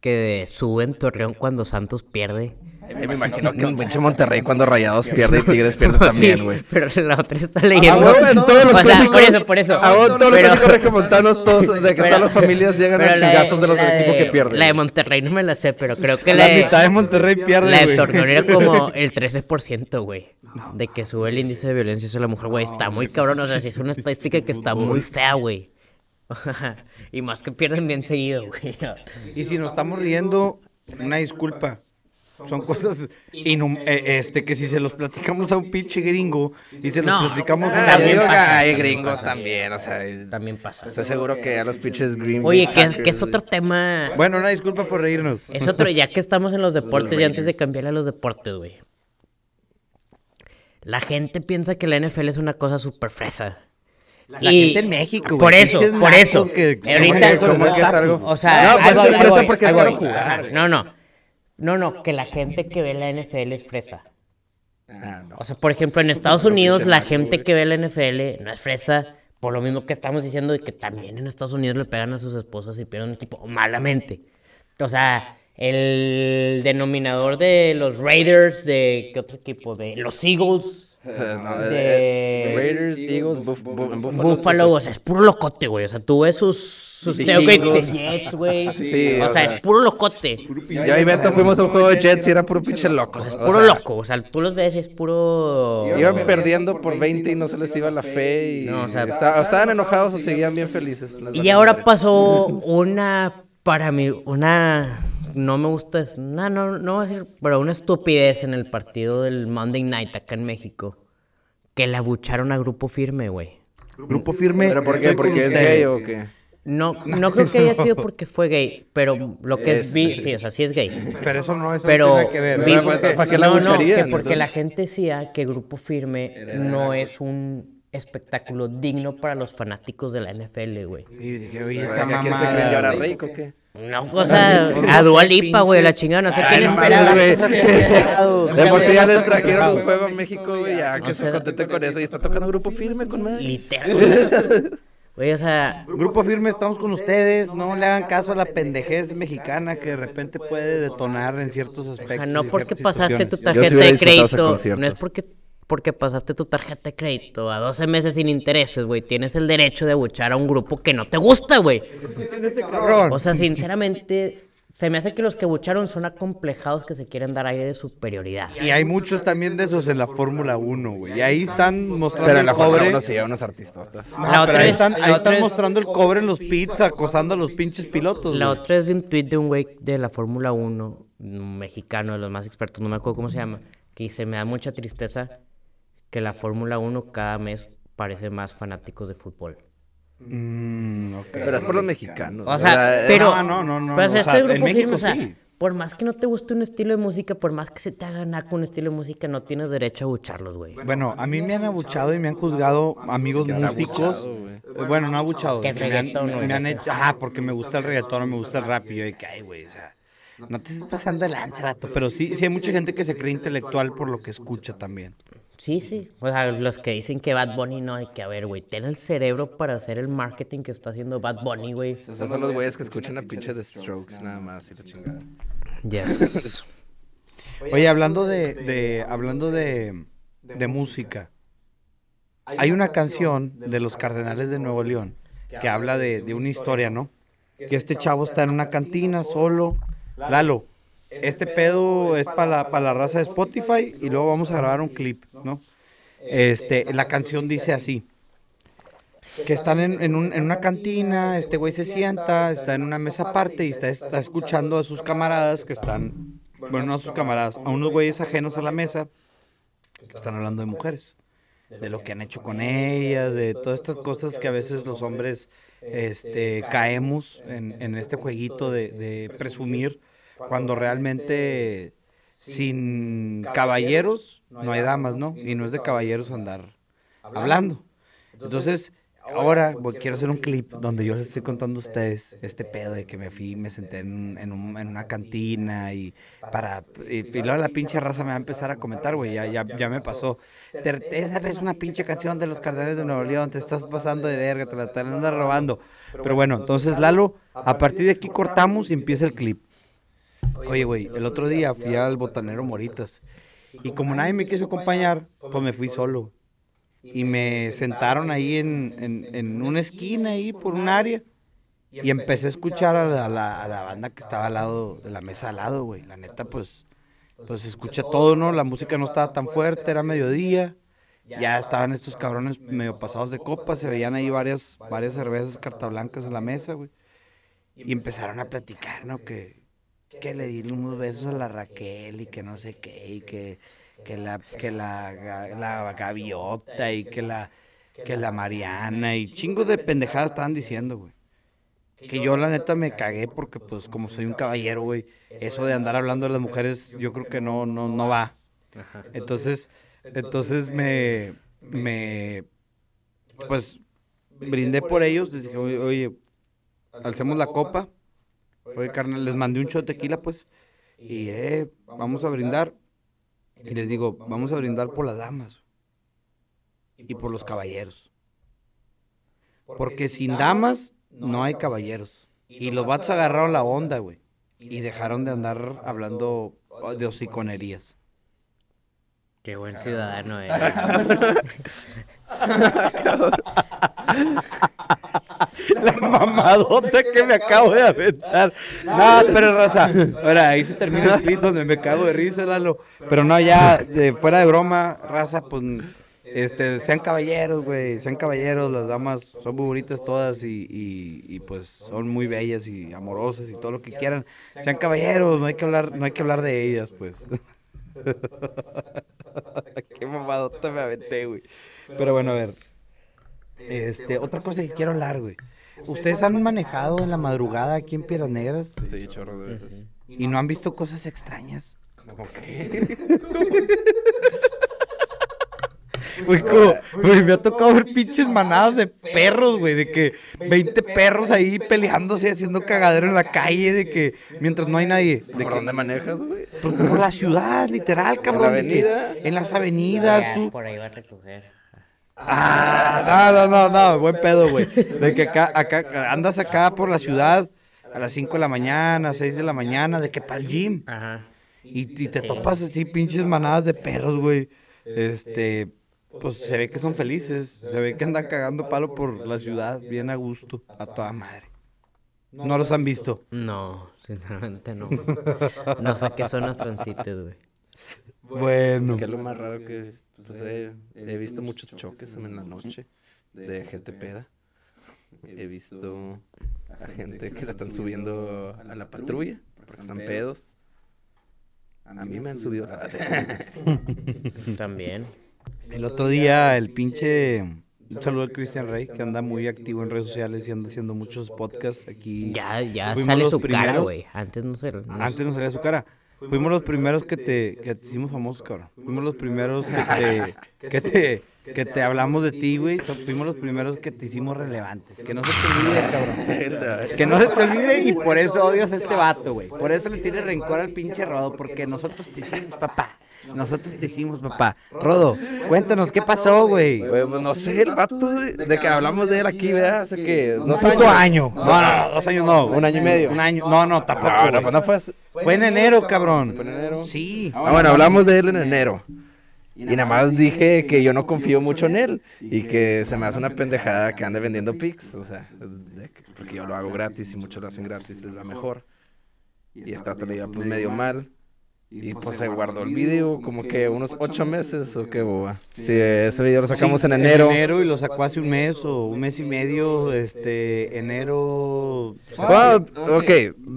que sube en Torreón cuando Santos pierde. Me imagino que en pinche Monterrey cuando Rayados (laughs) pierde y Tigres pierde también, güey. (laughs) Pero la otra está leyendo. Ah, bueno, en todos los o sea, clásicos, por eso, por eso. ah, bueno, todos los Pero- clásicos (laughs) regiomontanos, todos, de que todas las familias llegan a la de- chingazos de los la del equipo de- que pierde. La de Monterrey no me la sé, pero creo que La la, mitad de Monterrey pierde, la de. Torreón era como el 13%, güey. De que sube el índice de violencia hacia la mujer, güey. Está muy cabrón. O sea, sí es una estadística que está muy fea, güey. y más que pierden bien seguido, güey. Y si nos estamos riendo, una disculpa. Son cosas inhum- eh, este que si se los platicamos a un pinche gringo y se los No. platicamos Ah, a También pasa, hay también gringos también, o sea, También pasa. estoy seguro que a los pinches Green Oye, que, es otro tema. Bueno, una disculpa por reírnos. Es otro, ya que estamos en los deportes y antes de cambiarle a los deportes, güey. La gente piensa que la NFL es una cosa súper fresa. La gente en México, güey, Por eso, es por eso. que- Ahorita, ¿cómo que es algo? O sea, No, pues es fresa porque caro jugar. No, no. No, no, que la gente que ve la NFL es fresa. Ah, no. O sea, por ejemplo, en Estados Unidos la gente que ve la NFL no es fresa, por lo mismo que estamos diciendo de que también en Estados Unidos le pegan a sus esposas y pierden un equipo malamente. O sea, el denominador de los Raiders, de ¿qué otro equipo? De los Eagles, (laughs) Eh, no, de- eh, Raiders, Eagles, Buffalo. Buffalo, o sea, es puro locote, güey. O sea, tú ves sus, sus tailgates de. Jets, güey. Sí, o o sea, sea, es puro locote. Yo y Beto fuimos a un juego de Jets y era puro pinche loco. Es o puro sea, loco. O sea, tú los ves y es puro... Iban perdiendo por 20 y no se les iba la fe y No, o sea- esta- estaban enojados o seguían bien felices. Y ahora pasó una, para mí, una, no me gusta, es- no, no, no voy a decir, pero una estupidez en el partido del Monday Night acá en México, que le abucharon a Grupo Firme, güey. Grupo firme. ¿Pero por qué? ¿Porque es gay o qué? (laughs) No, no creo que haya sido porque fue gay, pero lo que es, Es- vi, sí, o sea, sí es gay. Pero eso no, eso Pero tiene que ver. vi- ¿para- qué la no, no, que porque entonces? la gente decía que Grupo Firme no es un espectáculo digno para los fanáticos de la NFL, güey. Y dije, oye, ¿A esta quién se era güey. rico o qué? No, o sea, a Dua Lipa, güey, la chingada, no sé quién no esperaba. (laughs) (laughs) De por sí ya les trajeron un juego a México, güey, ya que se contente con eso y está tocando grupo firme con madre. Literal. Güey, o sea, Grupo firme, estamos con ustedes. No le hagan caso a la pendejez mexicana que de repente puede detonar en ciertos o aspectos. sea, no porque pasaste tu sí tarjeta de crédito, no es porque porque pasaste tu tarjeta de crédito a 12 meses sin intereses, güey, tienes el derecho de abuchar a un grupo que no te gusta, güey. Cabrón. O sea, sinceramente, Se me hace que los que bucharon son acomplejados que se quieren dar aire de superioridad. Y hay muchos también de esos en la Fórmula 1, güey. Y ahí están mostrando Pero en el la Fórmula cobre. 1 sí, unos artistotas. No, La pero otra ahí es- están, la ahí otra están es- mostrando el cobre en los pits, acosando a los pinches pilotos. La güey. otra es vi un tweet de un güey de la Fórmula 1, un mexicano, de los más expertos, no me acuerdo cómo se llama, que dice, me da mucha tristeza que la Fórmula 1 cada mes parece más fanáticos de fútbol. Mm, ok. Pero es por los mexicanos. O sea, pero... no, no, no, no, Pero o este grupo firme, o sea, sí. por más que no te guste un estilo de música, por más que se te haga naco un estilo de música, no tienes derecho a bucharlos, güey. Bueno, a mí me han abuchado y me han juzgado amigos músicos. abuchado, güey? Eh, Bueno, no abuchado. Que han, reggaetón, me- güey. me han hecho, ajá, porque me gusta el reggaetón o me gusta el rap. Y yo ay, güey, o sea, no te estés pasando de lanza. Pero sí, sí hay mucha gente que se cree intelectual por lo que escucha también. Sí, sí. O sea, los que dicen que Bad Bunny no, hay que, a ver, güey, ten el cerebro para hacer el marketing que está haciendo Bad Bunny, güey. Esos son los güeyes que escuchan a pinche de Strokes nada más y la chingada. Yes. (laughs) Oye, hablando de, de hablando de, de música, hay una canción de los Cardenales de Nuevo León que habla de, de una historia, ¿no? Que este chavo está en una cantina solo. Lalo, este pedo es para la, para la raza de Spotify y luego vamos a grabar un clip, ¿no? Este, la canción dice así. Que están en, en un- en una cantina, este güey se sienta, está en una mesa aparte y está, está escuchando a sus camaradas que están, bueno, no a sus camaradas, a unos güeyes ajenos a la mesa que están hablando de mujeres, de lo que han hecho con ellas, de todas estas cosas que a veces los hombres este, caemos en, en este jueguito de, de presumir, cuando realmente sin caballeros no hay damas, ¿no? Y no es de caballeros andar hablando. Entonces, ahora voy- quiero hacer un clip donde yo les estoy contando a ustedes este pedo de que me fui, me senté en, un- en, un- en una cantina y para y, y luego la pinche raza me va a empezar a comentar, güey, ya, ya, ya me pasó. Te- esa es una pinche canción de los Cardenales de Nuevo León, te estás pasando de verga, te la están robando. Pero bueno, entonces Lalo, a partir de aquí cortamos y empieza el clip. Oye, güey, el otro día fui al botanero Moritas y como nadie me quiso acompañar, pues me fui solo y me sentaron ahí en, en, en una esquina ahí por un área y empecé a escuchar a la, a la- a la banda que estaba al lado de la mesa al lado, güey. La neta, pues, pues escucha todo, ¿no? La música no estaba tan fuerte, era mediodía. Ya estaban estos cabrones medio pasados de copa, se veían ahí varias, varias cervezas carta blancas en la mesa, güey. Y empezaron a platicar, ¿no? Que, que le di unos besos a la Raquel y que no sé qué, y que, que la, que la, la gaviota y que la, que la Mariana y chingos de pendejadas estaban diciendo, güey. Que yo la neta me cagué porque pues como soy un caballero, güey, eso de andar hablando de las mujeres yo creo que no, no, no va. Entonces, entonces me, me, pues brindé por ellos, les dije, oye, oye, alcemos la copa, oye carnal, les mandé un shot de tequila pues, y eh, vamos a brindar, y les digo, vamos a brindar por las damas y por los caballeros. Porque sin damas no hay caballeros. Y los vatos agarraron la onda, güey. Y dejaron de andar hablando de hociconerías. Qué buen ciudadano (laughs) eh. La mamadota que me acabo de aventar. No, pero raza. Ahora, ahí se termina el clip donde me cago de risa, Lalo. Pero no, ya, de, fuera de broma, raza, pues, este, sean caballeros, güey. Sean caballeros, las damas son muy bonitas todas y, y, y, pues son muy bellas y amorosas y todo lo que quieran. Sean caballeros, no hay que hablar, no hay que hablar de ellas, pues. Qué mamadota me aventé, güey. Pero bueno, a ver. Este, otra cosa que quiero hablar, güey. ¿Ustedes han manejado en la madrugada aquí en Piedras Negras Sí, chorro de veces. y no han visto cosas extrañas? ¿Cómo que? (laughs) Güey, como- güey, me ha tocado ver pinches manadas de perros, güey, de que 20 perros ahí peleándose, haciendo cagadero en la calle, de que mientras no hay nadie. De ¿Por que, dónde manejas, güey? pues, por la ciudad, literal, cabrón. avenida? En las avenidas, Ya, tú. Por ahí va a recoger. Ah, no, no, no, no, buen pedo, güey. De que acá, acá, andas acá por la ciudad a las 5 de la mañana, 6 de la mañana, de que para el gym. Ajá. Y, y te topas así pinches manadas de perros, güey. Este, pues se ve que son felices. Se ve que andan cagando palo por la ciudad, bien a gusto, a toda madre. No los han visto. No, sinceramente no. No sé qué son los transites, güey. Bueno. Que es lo más raro que he visto. Pues, he, he visto muchos choques en la noche de gente peda. He visto a gente que la están subiendo a la patrulla porque están pedos. A mí me han subido. También. El otro día el pinche... Un saludo al Cristian Rey, que anda muy activo en redes sociales y anda haciendo muchos podcasts aquí. Ya, ya Fuimos sale su cara, güey. Antes no se... no Antes no salía su cara. Fuimos los primeros que te, que te hicimos famosos, cabrón. Fuimos los primeros que (laughs) te, que te, que te hablamos de ti, güey. Fuimos los primeros que te hicimos relevantes. Que no se te olvide, (laughs) cabrón. Que no se te olvide y por eso odias a este vato, güey. Por eso le tienes rencor al pinche Rodo, porque nosotros te hicimos, papá. Nosotros te hicimos, papá. Rodo, cuéntanos, ¿qué pasó, güey? No sé, el vato de, que hablamos de él aquí, ¿verdad? Hace que dos años. año. No, no, no, dos años no. Un año y medio. Un año. No, no, tampoco. No, no, güey. pues no fue así. Fue en enero, cabrón. ¿Fue en enero? Sí. Ah, bueno, hablamos de él en enero. Y nada más dije que yo no confío mucho en él y que se me hace una pendejada que ande vendiendo pics, o sea, porque yo lo hago gratis y muchos lo hacen gratis, les va mejor. Y esta otra le iba pues medio mal. Y pues se guardó el video como que unos ocho meses o qué boba. Sí, ese video lo sacamos Sí, en enero. enero y lo sacó hace un mes o un mes y medio. Este, enero. Wow, ok,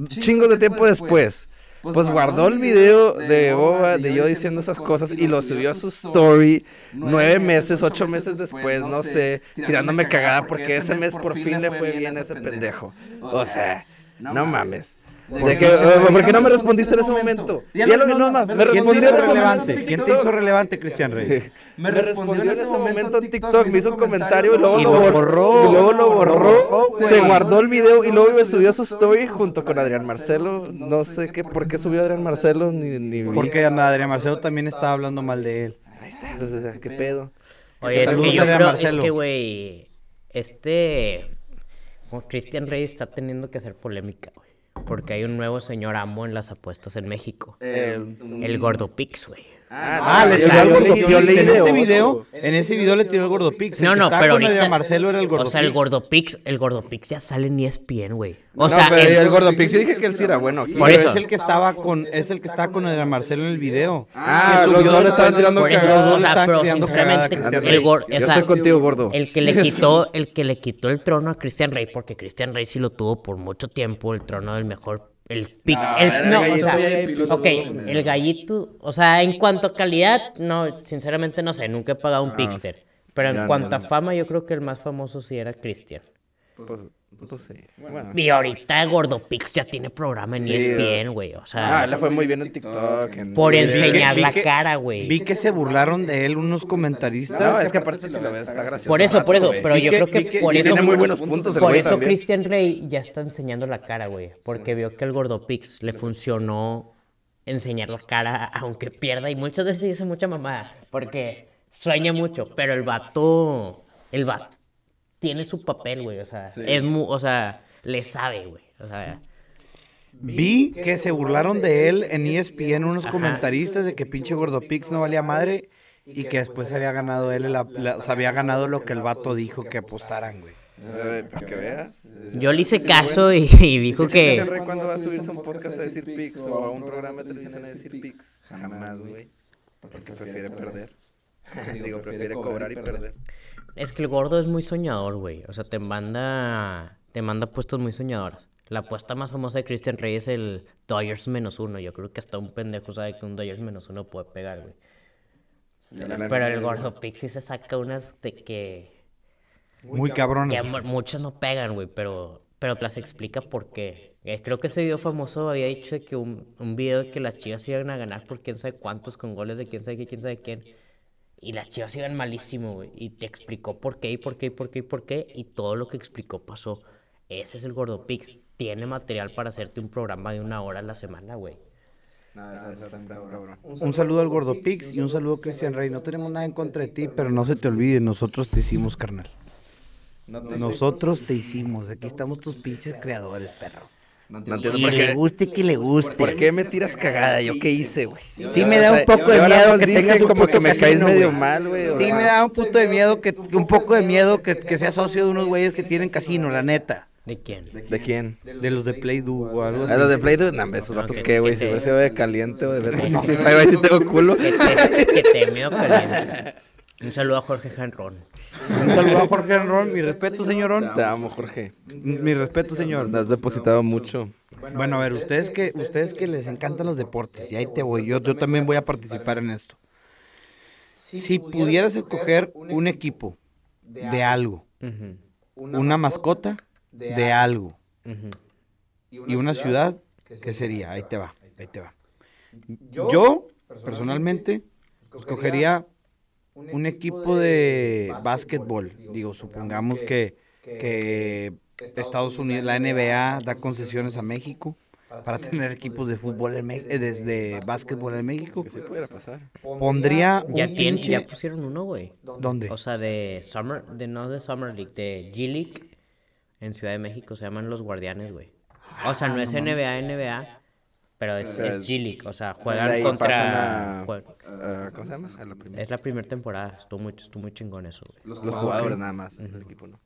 chingo de tiempo después. Pues guardó el video de Boba, de yo diciendo esas cosas y lo subió a su story nueve meses, ocho meses después, no sé, tirándome cagada porque ese mes por fin le fue bien a ese pendejo. O sea, no mames. ¿Por qué no me respondiste en ese momento? Ya lo no más, me ¿Quién te (laughs) respondió en ese momento. ¿Quién te hizo relevante, Cristian Rey? Me respondió en ese momento en TikTok, me hizo un comentario y luego lo borró. luego lo borró, se guardó el video y luego me subió a su story junto con Adrián Marcelo. No sé qué, por qué subió Adrián Marcelo, ni. Porque Adrián Marcelo también estaba hablando mal de él. Ahí está, o sea, qué pedo. Oye, es que yo creo, es que, güey, este, como Christian Rey está teniendo que hacer polémica, güey. Porque hay un nuevo señor amo en las apuestas en México. El, El Gordo Pix, güey. Ah, le yo- tiró yo- al yo Gordo leí- Pix. yo leí En este video, en ese video le tiró el Gordo Pix. El No, no, pero ahorita... Marcelo era el Gordo O sea, el Pix. Gordo Pix, el Gordo Pix ya sale en ESPN, güey. O no, sea, pero el- el Gordo Pixie dije que él sí era bueno aquí. Por Pero eso. es el que estaba con, es el que estaba con Adrián Marcelo en el video. Ah, los dos le estaban tirando Por eso, Los dos cagada. o le sea, pero sinceramente, cagada, el, Cristian gor- Yo o sea, estoy contigo, gordo. el que le quitó, (laughs) el que le quitó el trono a Christian Rey, porque Christian Rey sí lo tuvo por mucho tiempo, el trono del mejor, el Pix, No, el- el no, o gallito sea, VIP, lo ok, el gallito, o sea, en cuanto a calidad, no, sinceramente no sé, nunca he pagado un Ah, Pixter, pero en cuanto a fama, yo creo que el más famoso sí era Christian. Pues, pues sí. Bueno. Y ahorita Gordo Pix ya tiene programa en Sí, ESPN, güey, o sea, Ah, le fue muy bien en TikTok. en- por enseñar la que- cara, güey. Vi que se burlaron de él unos comentaristas. No, es que aparte si lo ves está gracioso. Por eso, por eso, pero Vi yo que- creo que, por eso tiene muy buenos puntos por eso también. Christian Rey ya está enseñando la cara, güey, porque vio que el Gordo Pix le funcionó enseñar la cara aunque pierda y muchas veces dice mucha mamada, porque sueña mucho, pero el vato el vato tiene su papel, güey, o sea, es mu, o sea, le sabe, güey. O sea, Vi que se burlaron de él en E ESPN unos Ajá. comentaristas de que pinche Gordo Pix no valía madre y que después había ganado él, la- la- se había ganado lo que el vato dijo que apostaran, güey. Eh, Para que veas. yo le hice caso y, y dijo que Rey cuando va a subirse a un podcast a decir pics o a un programa de televisión a decir pics. Jamás, güey. Porque prefiere perder. Digo, prefiere cobrar y perder. Es que el gordo es muy soñador, güey. O sea, te manda. Te manda puestos muy soñadoras. La apuesta más famosa de Christian Rey es el Dodgers menos uno. Yo creo que hasta un pendejo sabe que un Dodgers menos uno puede pegar, güey. Pero el gordo Pixie se saca unas de que. Muy cabrón. que mu- muchas no pegan, güey. Pero, pero te las explica por qué. Eh, creo que ese video famoso había dicho que un, un video de que las chivas iban a ganar por quién sabe cuántos con goles de quién sabe qué, quién sabe quién. Y las chivas iban malísimo, güey. Y te explicó por qué y por qué y por qué y por qué. Y todo lo que explicó pasó. Ese es el Gordo Pix. Tiene material para hacerte un programa de una hora a la semana, güey. Cabrón. Un saludo al Gordo Pix y un saludo a Cristian Rey. No tenemos nada en contra de ti, pero no se te olvide, nosotros te hicimos, carnal. No, te- Nosotros te hicimos. Aquí estamos tus pinches creadores, perro. No entiendo Y por le qué. guste que le guste. ¿Por qué me tiras cagada? ¿Yo qué hice, güey? Sí me da un poco de miedo que tengas como que me caes medio mal, güey. Sí, sea. me da un puto de miedo que, un poco de miedo que, que seas socio de unos güeyes que tienen casino, la neta. ¿De quién? ¿De quién? De los de Play Do o algo así. ¿A los de Play Doh? No, esos No, que- qué, güey. que Si fuese de caliente o de. Ahí va, si tengo culo. Que que te miedo caliente. (laughs) Un saludo a Jorge Janrón. Un saludo a Jorge Enrón, mi respeto, señorón. Te amo, Jorge. Mi respeto, señor. Nos has depositado mucho. Bueno, a ver, ustedes que, ustedes que les encantan los deportes, y ahí te voy, yo, yo también voy a participar en esto. Si pudieras escoger un equipo de algo, una mascota de algo y una ciudad, ¿qué sería? Ahí te va, ahí te va. Yo, personalmente, escogería un equipo de básquetbol. Digo, supongamos que, que Estados Unidos, la NBA da concesiones a México para tener equipos de fútbol en eh, desde básquetbol en México. Que sí pudiera pasar. Pondría un Ya, tiene, ya pusieron uno, güey. ¿Dónde? O sea, de Summer, de no de Summer League, de G League en Ciudad de México se llaman los Guardianes, güey. O sea, no es NBA, NBA, pero es, sea, es G League. O sea, juegan contra. a- jue- a- ¿Cómo se llama? La. Es la primera temporada. Estuvo muy, estuvo muy chingón eso, güey. Los jugadores nada más. El equipo no.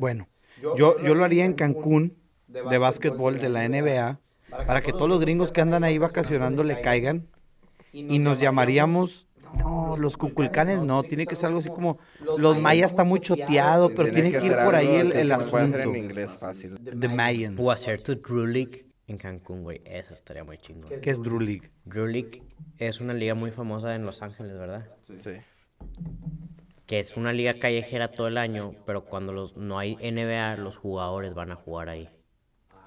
Bueno, yo, yo lo haría en Cancún de básquetbol de la NBA para que todos los gringos que andan ahí vacacionando le caigan y nos llamaríamos... No, los cuculcanes no, tiene que ser algo así como... Los mayas está muy choteado, pero tiene que ir por ahí el, el hacer en asunto. inglés fácil. The Mayans. O hacer tu Drew League en Cancún, güey. Eso estaría muy chingón. ¿Qué es Drew League? Drew League es una liga muy famosa en Los Ángeles, ¿verdad? Sí. Que es una liga callejera todo el año, pero cuando los, no hay NBA, los jugadores van a jugar ahí.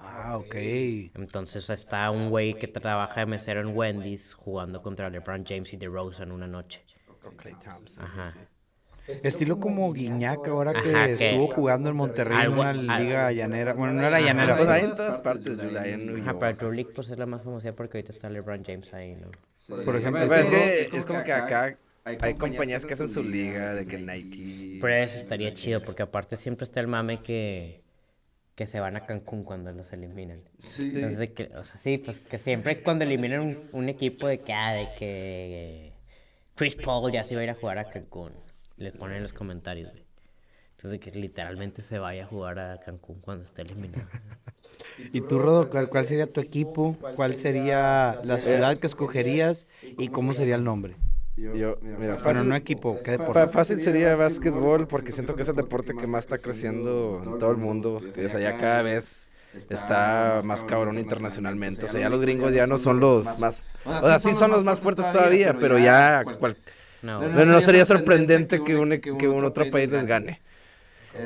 Ah, ok. Entonces está un güey que trabaja de mesero en Wendy's jugando contra LeBron James y DeRozan una noche. Con Clay Thompson. Ajá. Estilo como Guiñac ahora que Ajá, estuvo jugando en Monterrey en algo- una al- liga llanera. Bueno, no era llanera. Pues pero- hay en todas partes, en Ajá, pero Drew League pues es la más famosa porque ahorita está LeBron James ahí, ¿no? Por ejemplo, Pero es, ese- que, es como que acá hay compañías que hacen su liga, de que Nike. Pero eso estaría chido porque aparte siempre está el mame que, que se van a Cancún cuando los eliminan. Entonces, de que, o sea, sí, pues que siempre cuando eliminan un, un equipo de que, ah, de que Chris Paul ya se iba a ir a jugar a Cancún, les ponen en los comentarios, güey. Entonces, que literalmente se vaya a jugar a Cancún cuando esté eliminado. (laughs) ¿Y tú, Rodo, cuál, cuál sería tu equipo? ¿Cuál sería la ciudad que escogerías? ¿Y cómo sería el nombre? Yo, mira, Bueno, fácil, no equipo, ¿qué deporte? fácil sería básquetbol porque siento que es el deporte que más está creciendo en todo el mundo. O sea, ya cada vez está más cabrón internacionalmente. O sea, ya los gringos ya no son los más... O sea, sí son los más fuertes todavía, pero ya... cual- No, no, no sería sorprendente que un, que un otro país les gane.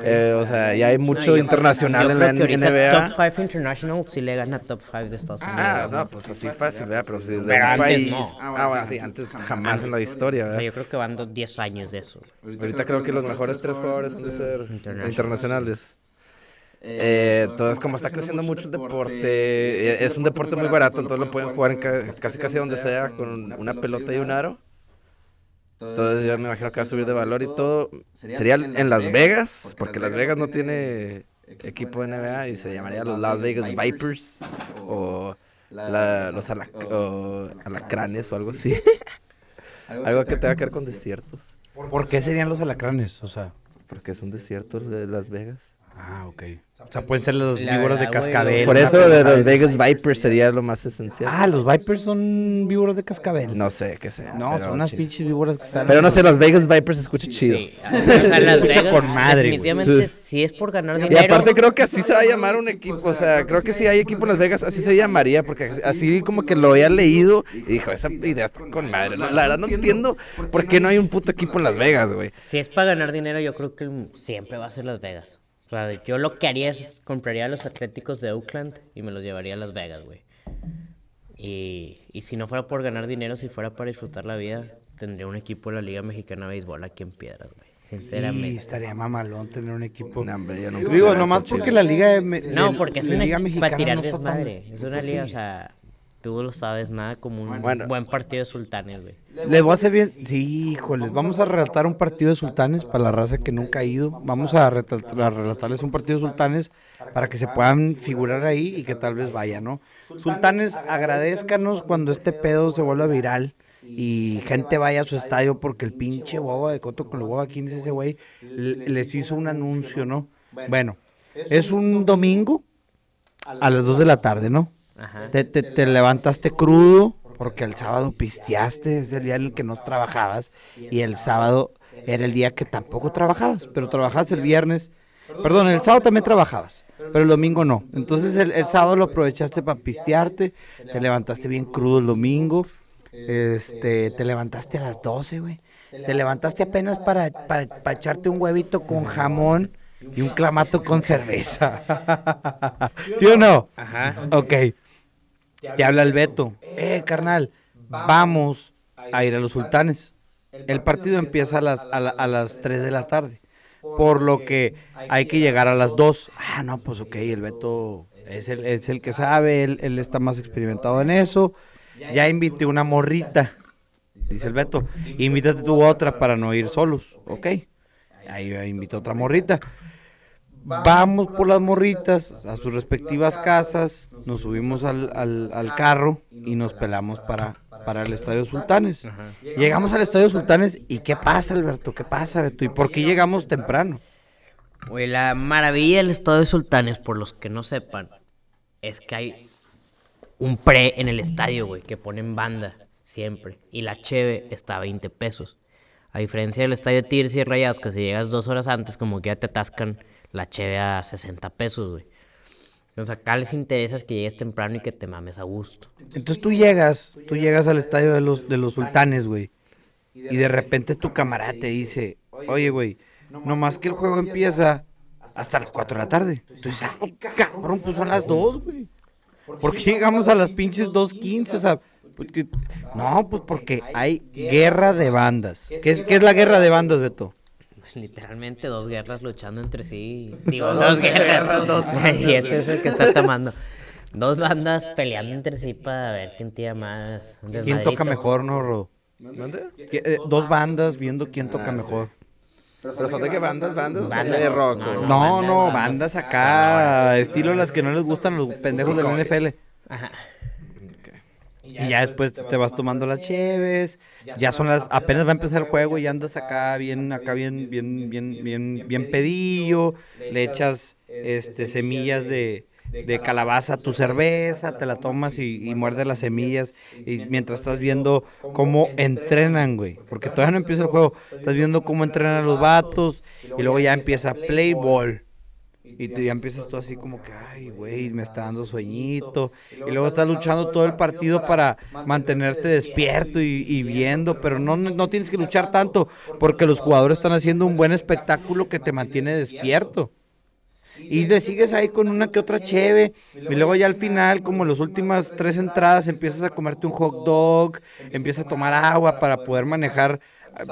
Eh, o sea, ya hay mucho internacional yo en la que ahorita NBA. Top 5 International sí le gana Top 5 de Estados Unidos. Ah, no, pues así fácil, ¿verdad? Pero si de Pero un antes país... no. Ah, bueno, sí, antes jamás en la historia, O sea, ¿verdad? yo creo que van dos- 10 años de eso. Ahorita creo que los mejores tres jugadores han de ser Internacionales. internacionales. Eh, entonces, como está creciendo mucho el deporte, eh, es un deporte muy barato, entonces lo pueden jugar en ca- casi casi donde sea, con una pelota y un aro. Entonces yo me imagino que va a subir de valor y todo. Sería en Las Vegas, porque Las Vegas no tiene equipo de NBA y se llamaría los Las Vegas Vipers o la- los alac- o alacranes o algo así. (laughs) Algo que tenga que ver con desiertos, ¿Por qué serían los alacranes? O sea, porque es un desierto de Las Vegas. Ah, ok. O sea, pueden ser los La víboros de verdad, cascabel. Por eso de pendejada los de- Vegas Vipers sería lo más esencial. Ah, los Vipers son víboros de cascabel. No sé qué sea. No, son unas pinches víboras que están. Pero no sé, los Vegas Vipers se escucha chido. Sí, o sea, Las (laughs) Escucha Vegas, con madre, definitivamente, si es por ganar Y dinero, aparte creo que así se va a llamar un equipo, o sea, creo que si hay equipo en Las Vegas, así se llamaría, porque así como que lo había leído y dijo, esa idea está con madre. No, la verdad no entiendo por qué no hay un puto equipo en Las Vegas, güey. si es para ganar dinero, yo creo que siempre va a ser Las Vegas. O sea, yo lo que haría es compraría a los Atléticos de Oakland y me los llevaría a Las Vegas, güey. Y, y si no fuera por ganar dinero, si fuera para disfrutar la vida, tendría un equipo de la Liga Mexicana de Béisbol aquí en Piedras, güey. Y Sinceramente. estaría mamalón tener un equipo. No, hombre, yo no Digo, nomás porque chido. la liga de, me- No, de- porque es una liga para mexicana tirar no está tan- desmadre. Es una liga, o sea, tú lo sabes, nada como un Bueno. buen partido de sultanes, güey. Les voy a hacer bien. Sí, híjoles. Vamos a relatar un partido de sultanes para la raza que nunca ha ido. Vamos a, relatarles un partido de sultanes para que se puedan figurar ahí y que tal vez vaya, ¿no? Sultanes, agradezcanos cuando este pedo se vuelva viral y gente vaya a su estadio porque el pinche boba de Coto con el boba, ¿quién es ese güey? Le- Les hizo un anuncio, ¿no? Bueno, Es un domingo a las 2 de la tarde, ¿no? Ajá. Te, te- te levantaste crudo porque el sábado pisteaste, es el día en el que no trabajabas y el sábado era el día que tampoco trabajabas, pero trabajabas el viernes. Perdón, el sábado también trabajabas, pero el domingo no. Entonces el, el sábado lo aprovechaste para pistearte, te levantaste bien crudo el domingo, este, te levantaste a las 12, güey. Te levantaste apenas para, para, para echarte un huevito con jamón y un clamato con cerveza. (laughs) ¿Sí o no? Ajá. Ok. Te habla el Beto. Eh, carnal, vamos a ir a los sultanes. El partido empieza a las, a, la- a las 3 de la tarde. Por lo que hay que llegar a las 2. Ah, no, pues ok, el Beto es el, es el que sabe, él, él está más experimentado en eso. Ya invité una morrita, dice el Beto. Invítate tú otra para no ir solos, ok. Ahí invito otra morrita. Vamos por las morritas a sus respectivas casas, nos subimos al, al- al carro y nos pelamos para, para el Estadio Sultanes. Ajá. Llegamos al Estadio Sultanes y ¿qué pasa, Alberto? ¿Qué pasa, Beto? ¿Y por qué llegamos temprano? Güey, la maravilla del estado de Sultanes, por los que no sepan, es que hay un pre en el estadio, güey, que ponen banda siempre. Y la cheve está a 20 pesos. A diferencia del estadio de Tigres y Rayados, que si llegas dos horas antes, como que ya te atascan la cheve a 60 pesos, güey. Entonces acá les interesa es que llegues temprano y que te mames a gusto. Entonces tú llegas, tú llegas al Estadio de los, de los Sultanes, güey. Y de repente tu camarada te dice, oye, güey, nomás que el juego empieza hasta las 4 de la tarde. Entonces, ah, cabrón, pues son las 2, güey. ¿Por qué llegamos a las pinches 2.15? O sea, porque- no, pues porque hay guerra de bandas. ¿Qué es, qué es la guerra de bandas, Beto? Literalmente dos guerras luchando entre sí. Digo, dos guerras. Dos Y este es el que está tomando. Dos bandas peleando entre sí para ver quién tira más. ¿Quién toca mejor, no, eh, dos bandas viendo quién toca mejor. ¿Pero son de qué bandas? ¿Bandas? Bandas. de rock? No, No, no, bandas, bandas bandas. acá, estilo las que no les gustan los pendejos del NFL. Ajá. Y ya después te vas tomando las cheves, ya son las, apenas va a empezar el juego y andas acá bien, acá bien, bien, bien, bien, bien pedillo, le echas este semillas de, de calabaza a tu cerveza, te la tomas y, y muerdes las semillas y mientras estás viendo cómo entrenan, güey, porque todavía no empieza el juego, estás viendo cómo entrenan los vatos y luego ya empieza play ball. Y te, ya empiezas tú así como que, ay, güey, me está dando sueñito. Y luego estás luchando todo el partido para mantenerte despierto y, y viendo, pero no, no tienes que luchar tanto porque los jugadores están haciendo un buen espectáculo que te mantiene despierto. Y le sigues ahí con una que otra cheve. Y luego ya al final, como las últimas tres entradas, empiezas a comerte un hot dog, empiezas a tomar agua para poder manejar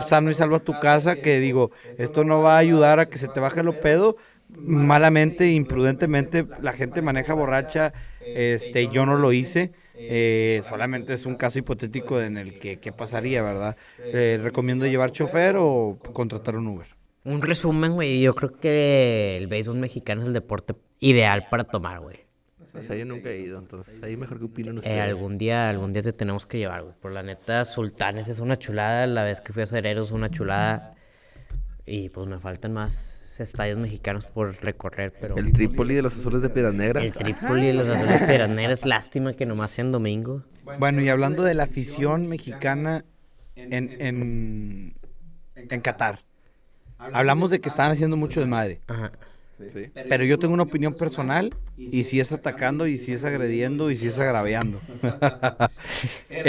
sano y salvo a tu casa. Que digo, esto no va a ayudar a que se te baje lo pedo. Malamente, imprudentemente, la gente maneja borracha. Este, yo no lo hice. eh, solamente es un caso hipotético en el que qué pasaría, ¿verdad? Eh, recomiendo llevar chofer o contratar un Uber. Un resumen, güey. Yo creo que el béisbol mexicano es el deporte ideal para tomar, güey. O sea, yo nunca he ido, entonces ahí mejor que opinan Eh, ustedes. algún día, algún día te tenemos que llevar, güey. Por la neta, Sultanes es una chulada. La vez que fui a Cereros es una chulada. Y pues me faltan más estadios mexicanos por recorrer, pero... El Trípoli de los Azules de Piedras Negras. El Trípoli y los Azules Piedras Negras, lástima que nomás sean domingo. Bueno, y hablando de la afición mexicana en, en, en Qatar. Hablamos de que estaban haciendo mucho desmadre. Ajá. Sí. Pero yo tengo una opinión personal y si es atacando y si es agrediendo y si es (laughs) agraviando. (laughs)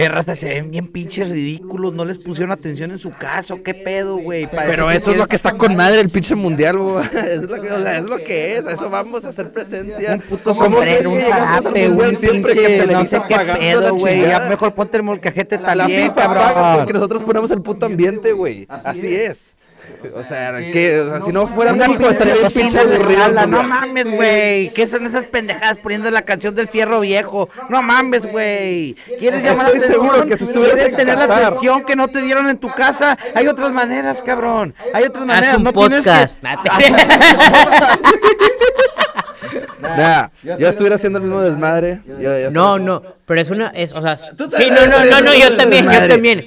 raza, se ven bien pinches ridículos, no les pusieron atención en su caso, qué pedo, güey. Pero que eso es lo que está con madre el pinche (laughs) mundial, güey. Es lo que, o sea, es lo que es, a eso vamos a hacer presencia. Un puto sombrero, un que mundial un siempre que pinche, no Televisa sé qué pedo, güey. Ya mejor ponte el molcajete también, cabrón. porque nosotros ponemos el puto ambiente, güey. Así es. O sea, que, o sea, si no fuera Una México estaría bien pinche aburrido. No mames, güey. ¿Qué son esas pendejadas poniendo la canción del fierro viejo? No mames, güey. ¿Quieres llamar la Estoy atención? seguro que si estuvieras ¿Quieres en tener la atención que no te dieron en tu casa? Hay otras maneras, cabrón. Hay otras maneras. Haz un no tienes podcast. (laughs) que- Nah, yo estuviera haciendo el mismo desmadre. yo- No, no, pero es una, es, o sea, sí, no, no, no, no, yo también, yo también.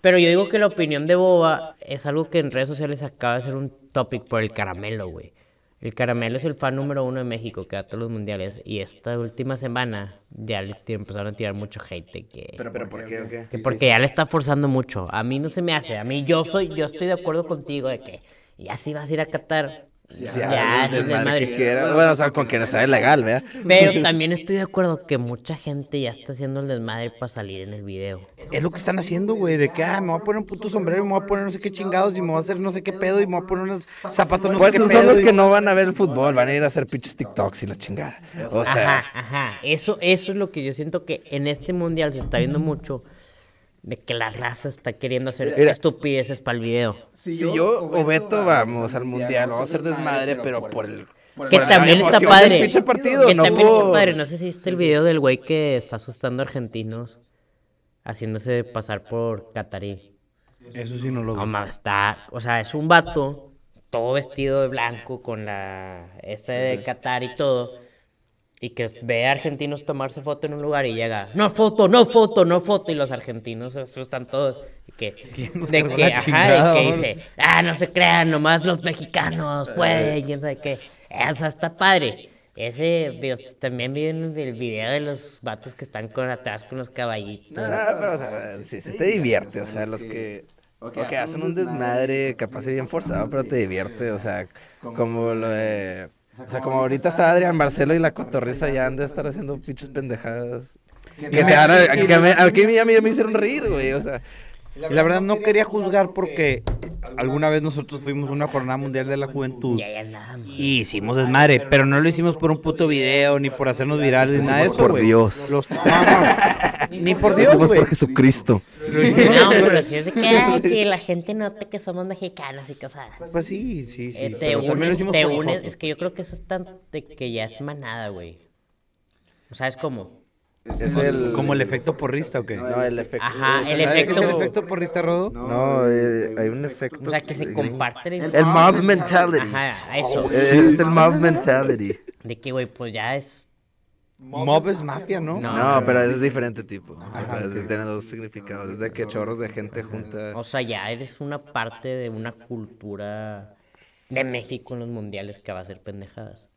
Pero yo digo que la opinión de Boba es algo que en redes sociales acaba de ser un topic por el caramelo, güey. El caramelo es el fan número uno de México que va a todos los mundiales. Y esta última semana ya le empezaron a tirar mucho hate que, ¿Pero, pero por qué o qué? que porque ya le está forzando mucho. A mí no se me hace. A mí yo soy, yo estoy de acuerdo contigo de que ya si vas a ir a Qatar, ya, es desmadre. que quiera. Bueno, o sea, con que no sea legal, ¿verdad? Pero (laughs) también estoy de acuerdo que mucha gente ya está haciendo el desmadre para salir en el video. Es lo que están haciendo, güey, de que, ah, me voy a poner un puto sombrero, me voy a poner no sé qué chingados y me voy a hacer no sé qué pedo y me voy a poner unos zapatos no Pues sé qué son los y- que no van a ver el fútbol, van a ir a hacer pinches TikToks y la chingada. O sea, Ajá, ajá. Eso, eso es lo que yo siento que en este mundial se está viendo mucho de que la raza está queriendo hacer Mira. estupideces para el video. si yo o Beto vamos al mundial, vamos a hacer desmadre, pero por el. Que también está padre. pinche partido, que no también está padre. No sé si viste el video del güey que está asustando a argentinos haciéndose pasar por catarí. Eso sí no lo No mames, está, o sea, es un vato todo vestido de blanco con la esta de Qatar y todo. Y que ve a argentinos tomarse foto en un lugar y llega, no foto, no foto, no foto. Y los argentinos se asustan todos. Y que, nos de que, ajá, chingada, y que ¿no? dice, ah, no se crean, nomás los mexicanos pueden, quién sabe qué. Esa está padre. Ese, digo, pues, también vi en el video de los vatos que están con atrás con los caballitos. Ah, pero, o sea, sí, sí te divierte, o sea, los que, ok, hacen un desmadre, capaz de bien forzado, pero te divierte, o sea, como lo de, o sea, como ahorita está Adrián Marcelo y la cotorriza ya han de estar haciendo pinches pendejadas. Que te van a, que a mí, a mí- a mí me hicieron reír, güey, o sea, Y la verdad no quería juzgar porque alguna vez nosotros fuimos a una jornada mundial de la juventud Y hicimos desmadre, pero no lo hicimos por un puto video, ni por hacernos virales, ni nada de eso, por. Dios. Los- no, no, (laughs) ni por Dios, hicimos por Jesucristo. No, pero si es de que, ay, que la gente note que somos mexicanos y cosas. Pues sí, sí, sí. Eh, te unes, te es que yo creo que eso es tan de que ya es manada, güey. O sea, es el, ¿Como el efecto porrista o qué? no, el efecto. Ajá, el ¿Sabes qué es el efecto- efecto porrista, Rodo? No, eh, hay un efecto. o sea, que se comparte El mob mentality. Ajá, eso. Eh, Es el mob mentality. De que, güey, pues ya es. Mob es mafia, ¿no? No. No, pero es diferente tipo. O sea, tiene dos significados. Es de que chorros de gente junta. O sea, ya eres una parte de una cultura de México en los mundiales que va a ser pendejadas.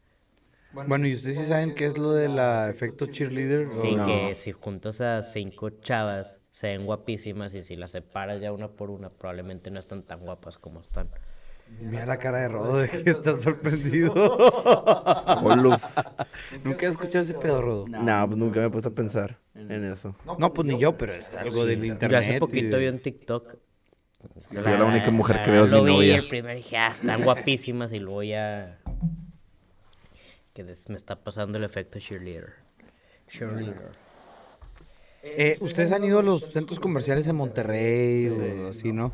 Bueno, ¿y ustedes sí saben qué es lo del efecto cheerleader? Sí, No. que si juntas a cinco chavas, se ven guapísimas y si las separas ya una por una, probablemente no están tan guapas como están. Mira la cara de Rodo, de que está sorprendido. Jolo. (laughs) Nunca he escuchado ese pedo, Rodo. No, pues nunca me puse a pensar en eso. No, pues ni yo, pero es algo del internet. Yo hace y poquito de- vi un TikTok. yo la única mujer que veo es lo mi vi, novia. El primero dije, ah, están guapísimas y luego ya. Que des- me está pasando el efecto cheerleader. Cheerleader. Eh, ¿Ustedes han ido a los centros comerciales en Monterrey o así, no?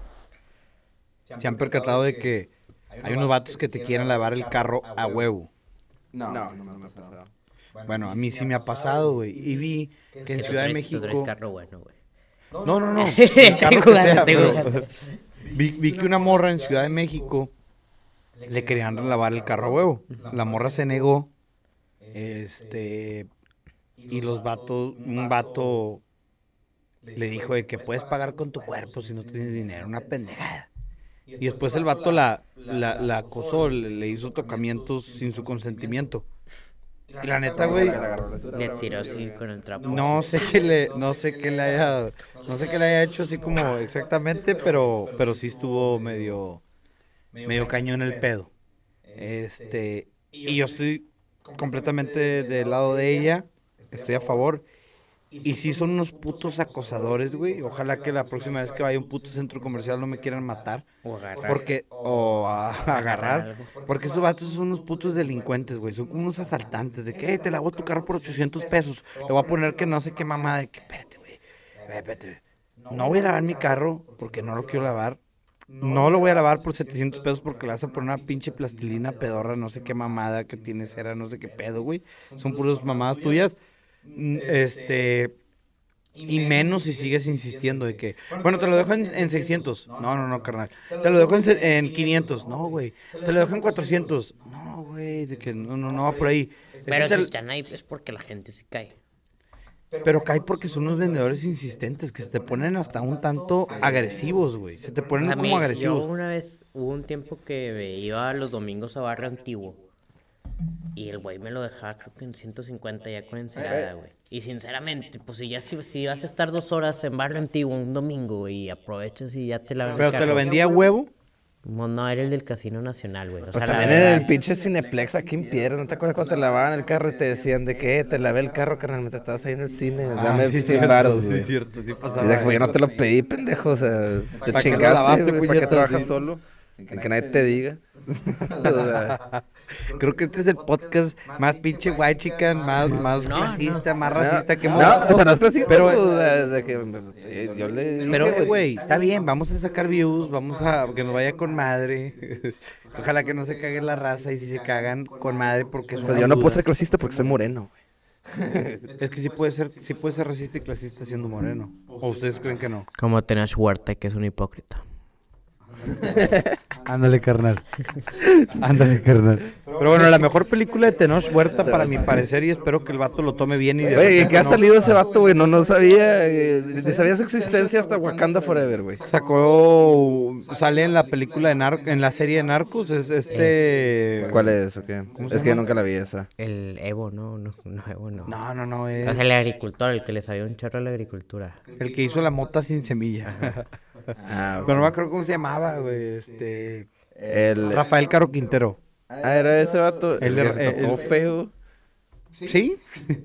Se han percatado de que hay unos vatos que te quieren lavar el carro a huevo. No, no, no me ha pasado. Bueno, a mí sí me ha pasado, güey. Y vi que en Ciudad de México... carro bueno, güey. No, no, no. (laughs) Estoy el carro que jugando, sea, pero- (laughs) vi que una morra en Ciudad de México le querían lavar el carro a huevo. La morra se negó. Este. Y los vatos, un vato le dijo de que puedes pagar con tu cuerpo si no tienes dinero, una pendejada. Y después el vato la, la, la acosó, le, le hizo tocamientos sin su consentimiento. Y la neta, güey, Le tiró así con el trapo. no sé qué le, no sé qué le haya, no sé qué le haya hecho así como exactamente, pero, pero sí estuvo medio, medio cañón el pedo. Este, y yo estoy completamente del lado de ella, estoy a favor. Y sí son unos putos acosadores, güey. Ojalá que la próxima vez que vaya a un puto centro comercial no me quieran matar. O agarrar. Porque, o a, a (laughs) agarrar. Porque esos vatos son unos putos delincuentes, güey. Son como unos asaltantes. De que, "Eh, te lavo tu carro por 800 pesos. Le voy a poner que no sé qué mamada. De que, espérate, güey. Espérate. No voy a lavar mi carro porque no lo quiero lavar. No lo voy a lavar por 700 pesos porque le vas a poner una pinche plastilina pedorra, no sé qué mamada que tiene cera, no sé qué pedo, güey. Son puras mamadas tuyas. Mm, Este. Y menos si sigues insistiendo de que, bueno, te lo dejo en, en 600. No, no, no, carnal. Te lo dejo en, en 500. No, güey. Te lo dejo en 400. No, güey, de que no, no, no va por ahí. Pero Ese si están ahí es porque la gente se cae. Pero cae porque son unos vendedores insistentes que se te ponen hasta un tanto agresivos, güey. Se te ponen A mí, como Yo agresivos. una vez, hubo un tiempo que iba los domingos a Barrio Antiguo. Y el güey me lo dejaba, creo que en 150 ya con ensalada, güey. Y sinceramente, pues si ya si, si vas a estar dos horas en Barrio Antiguo un domingo, güey, y aprovechas y ya te la Pero te lo vendía a huevo. No, no, era el del Casino Nacional, güey. O Pues sea, también en el pinche Cineplex aquí en Piedra, ¿no te acuerdas cuando te lavaban el carro y te decían de qué? Te lavé el carro, carnal, mientras estabas ahí en el cine, dame Ah, sí, 100 cierto, baros, sí, güey. cierto, sí Y pasaba de que, güey, yo no te lo pedí, pendejo, o sea, te ¿Para qué lo chingaste, güey, ¿para qué trabajas Sí. solo? Sin que nadie te diga. O sea, (laughs) (laughs) Creo que este es el podcast más pinche white chican, más, más No, clasista, más no, racista que hemos no, visto. pero no es clasista, Pero- o sea, que, pues, sí, yo le Pero, güey, está bien, vamos a sacar views, vamos a que nos vaya con madre. (laughs) Ojalá que no se cague la raza y si se cagan con madre porque es Pues yo no puedo ser clasista porque soy moreno, güey. Es que sí puede ser, sí puede ser racista y clasista siendo moreno. ¿O ustedes creen que no? Como Tenash Huerta, que es un hipócrita. Ándale, carnal. Ándale, carnal. Pero bueno, la mejor película de Tenoch Huerta para mi parecer y espero que el vato lo tome bien y de Güey, repente ¿qué ha no- salido ese vato, güey? No, no sabía, eh, sabía su existencia hasta Wakanda Forever, güey. Sacó, sale en la película de Nar en la serie de Narcos, es este... ¿Cuál es Es que yo nunca la vi esa. El Evo, no, no, no, Evo no. No, no, no, O es sea, el agricultor, el que le sabía un chorro a la agricultura. el que hizo la mota sin semilla. (laughs) Ah, Pero no me acuerdo cómo se llamaba, güey, este... el... Rafael Caro Quintero. Ah, era ese vato. El El, tatuó el- feo. ¿Sí? (laughs)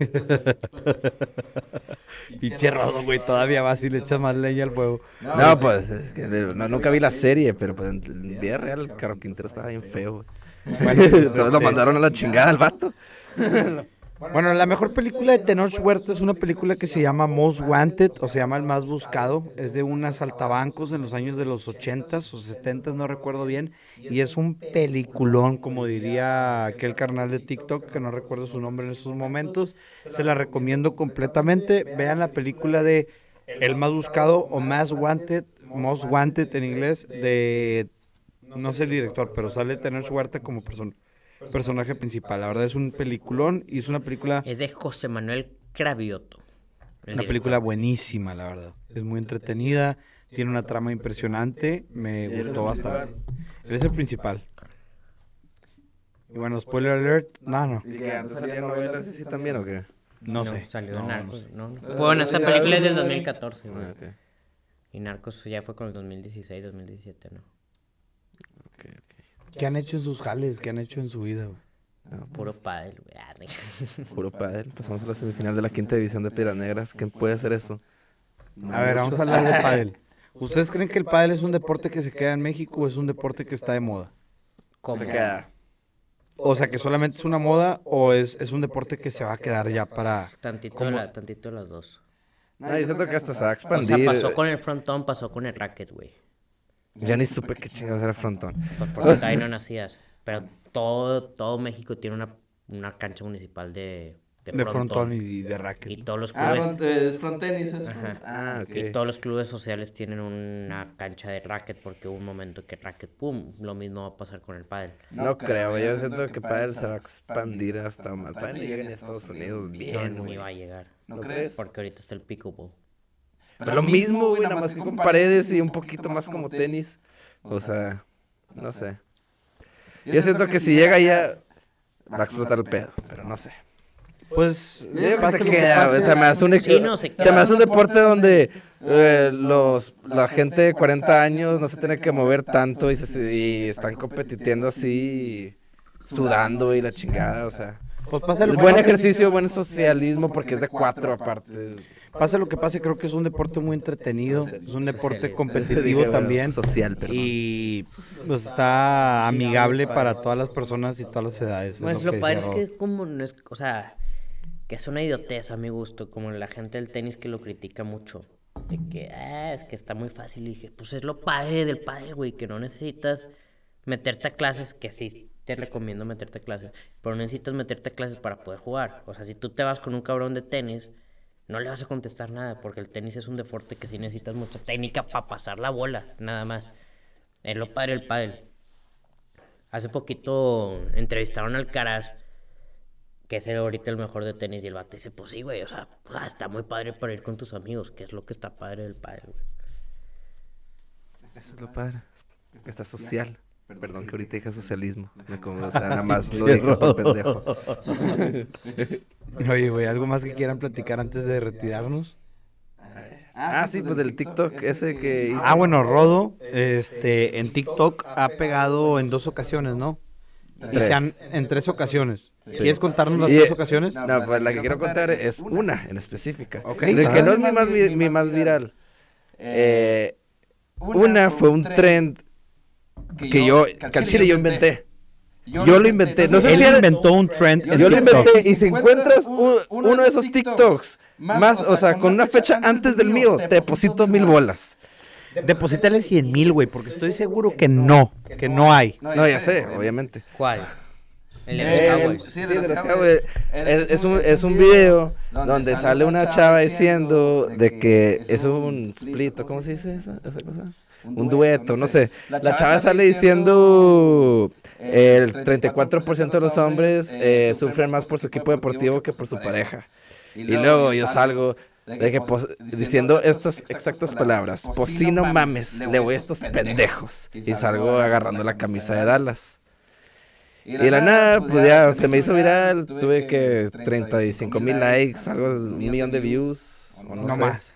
Pinche rodo, güey, todavía vas y le echas más leña al fuego. No, pues, es que no, nunca vi la serie, pero pues en en vida real el Caro Quintero estaba bien feo, güey. Entonces (laughs) lo mandaron a la chingada al vato. Bueno, la mejor película de Tenoch Huerta es una película que se llama Most Wanted, o se llama El Más Buscado. Es de unas saltabancos en los años de los 80s o 70s, no recuerdo bien. Y es un peliculón, como diría aquel carnal de TikTok, que no recuerdo su nombre en estos momentos. Se la recomiendo completamente. Vean la película de El Más Buscado o Más Wanted, Most Wanted en inglés, de... No sé el director, pero sale Tenoch Huerta como persona personaje principal. La verdad es un peliculón y es una película, Es de José Manuel Cravioto. una película buenísima, la verdad. Es muy entretenida, tiene una trama impresionante, me gustó bastante. Él es el principal. Y bueno, spoiler alert, no, no, ¿Y que antes salían novelas así también o qué? no sé. Salió No, de no Narcos. sé. no, no. Bueno, esta película es del 2014, güey. Ah, ok, Y Narcos ya fue con el 2016, 2017, ¿no? ok, ok. ¿Qué han hecho en sus jales? ¿Qué han hecho en su vida? güey? Puro pádel, güey. Ah, de- (laughs) Puro padre. Pasamos a la semifinal de la quinta división de Piedras Negras. ¿Quién puede hacer eso? A ver, vamos a hablar de pádel. ¿Ustedes creen que el pádel es un deporte que se queda en México o es un deporte que está de moda? ¿Cómo? Se queda. O sea, que solamente es una moda o es, es un deporte que se va a quedar ya para... Tantito, ¿Cómo? la- tantito las dos. No, yo siento que hasta se va a O sea, pasó con el frontón, pasó con el racket, güey. Ya ni supe qué chingados era frontón. Pues porque todavía no nacías. Pero todo, todo México tiene una, una cancha municipal de, de, De frontón. frontón y de racket. Y todos los Ah, clubes, front- es frontenis, es Ajá. front- Ah, ok. y todos los clubes sociales tienen una cancha de racket porque hubo un momento que racket, pum, lo mismo va a pasar con el pádel. No creo, yo siento que Padel se va a expandir hasta más. Todavía no llega en Estados Unidos bien, no güey. iba a llegar. ¿No crees? Porque ahorita está el pickleball. Pero lo mismo, güey, nada más que con paredes y un poquito más como tenis. O sea, no sé. Yo siento que si llega ya va a explotar el pedo, pero no sé. Pues, Yo digo que se me hace un, Sí, no, se se queda. me hace un deporte donde eh, los, la gente de 40 años no se tiene que mover tanto y, se, y están competitiendo así, sudando y la chingada, o sea. Pues pasa lo, que Buen ejercicio, buen socialismo, porque es de cuatro aparte. Pase lo que pase, creo que es un deporte muy entretenido, es un deporte competitivo (laughs) también Social, perdón. y pues, está amigable para todas las personas y todas las edades. es Pues lo lo padre decía es que es como, no es, o sea, que es una idiotez a mi gusto, como la gente del tenis que lo critica mucho. De que, ah, es que está muy fácil. Y dije, pues es lo padre del padre, güey, que no necesitas meterte a clases, que sí te recomiendo meterte a clases, pero no necesitas meterte a clases para poder jugar. O sea, si tú te vas con un cabrón de tenis, no le vas a contestar nada, porque el tenis es un deporte que sí necesitas mucha técnica para pasar la bola, nada más. Es lo padre del pádel. Hace poquito entrevistaron al Caraz, que es el- ahorita el mejor de tenis, y el vato dice, pues sí, güey, o sea, pues, ah, está muy padre para ir con tus amigos, que es lo que está padre del pádel, güey. Eso es lo padre, está social. Perdón que ahorita dije socialismo. (laughs) Me como, o sea, nada más lo (laughs) dije por pendejo. (laughs) Oye, güey, ¿algo más que quieran platicar antes de retirarnos? Ah, sí, pues del TikTok ese que hizo. Ah, bueno, Rodo, este, en TikTok ha pegado en dos ocasiones, ¿no? Y Tres. se han- en tres ocasiones. ¿Quieres contarnos las Y, tres eh, ocasiones? No, pues la que quiero contar es una en específica. Ok, que claro. no es mi más, mi más viral. Eh, una fue un trend que yo, que al chile yo inventé. Yo lo inventé. No sé Él si era- inventó un trend en Yo lo inventé y si encuentras un- uno de esos TikToks más, o sea, con una fecha antes del mío, te deposito mil bolas. Deposítale 100 mil, güey, porque estoy seguro que no, que no hay. No, ya sé, obviamente. ¿Cuál? El de los Cowboys. sí, de los Cowboys. Es, es un, es un video donde sale una chava diciendo de que es un split, ¿o ¿cómo se dice esa, esa cosa? Un dueto, no sé. La chava sale diciendo el 34% de los hombres eh, sufren más por su equipo deportivo que por su pareja. Y luego yo salgo de que pos- diciendo estas exactas palabras, pues si no mames, le voy a estos pendejos. Y salgo agarrando la camisa de Dallas. Y de la nada, pues ya se me hizo viral, tuve que 35 mil likes, algo, un millón de views, o no, No sé. más.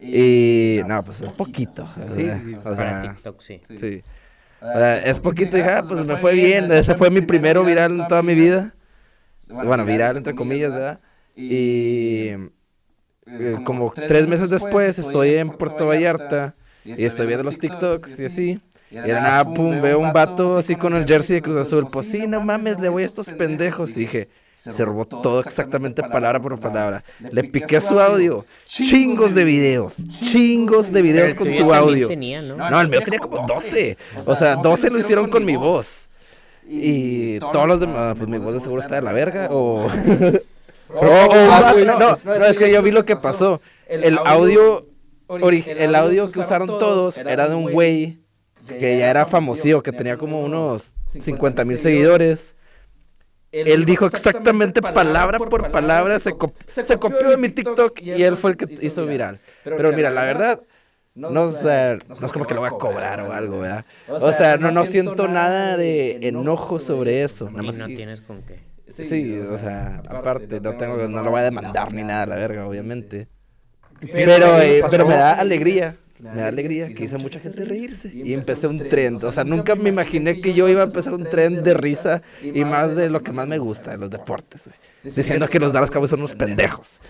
Y no, pues es poquito. Sí, o Para sea, TikTok, sí. sí. O sea, es poquito, y dije, ah, pues me fue bien, ese fue mi primero viral en toda mi vida. Bueno, viral entre comillas, ¿verdad? Y eh, como tres meses después estoy en Puerto Vallarta y estoy viendo los TikToks y así. Y de la nada, pum, veo un vato así con el jersey de Cruz Azul. Pues sí, no mames, le voy a estos pendejos. Y dije, se robó todo exactamente palabra por palabra. Le piqué su audio. Chingos de videos. Chingos de videos con su audio. tenía, ¿no? No, el mío tenía como 12. O sea, 12 lo hicieron con mi voz. Y todos los demás, pues mi voz de seguro está de la verga. O. (laughs) (laughs) no, no, es que yo vi lo que pasó. El audio, ori- el audio que usaron todos era de un güey que ya era famosío, que tenía como unos 50 mil seguidores. Él dijo exactamente palabra por palabra, se, cop- se copió de mi TikTok y él fue el que hizo viral. Pero mira, la verdad, no, o sea, no es como que lo voy a cobrar o algo, ¿verdad? O sea, no, no siento nada de enojo sobre eso. Nada Y más no tienes con qué. Sí, o sea, aparte, no tengo, no lo voy a demandar ni nada, la verga, obviamente. Pero, eh, pero me da alegría, me da alegría que hice a mucha gente reírse. Y empecé un trend, o sea, nunca me imaginé que yo iba a empezar un trend de risa y más de lo que más me gusta, de los deportes, güey. Diciendo que los Dallas Cowboys son unos pendejos.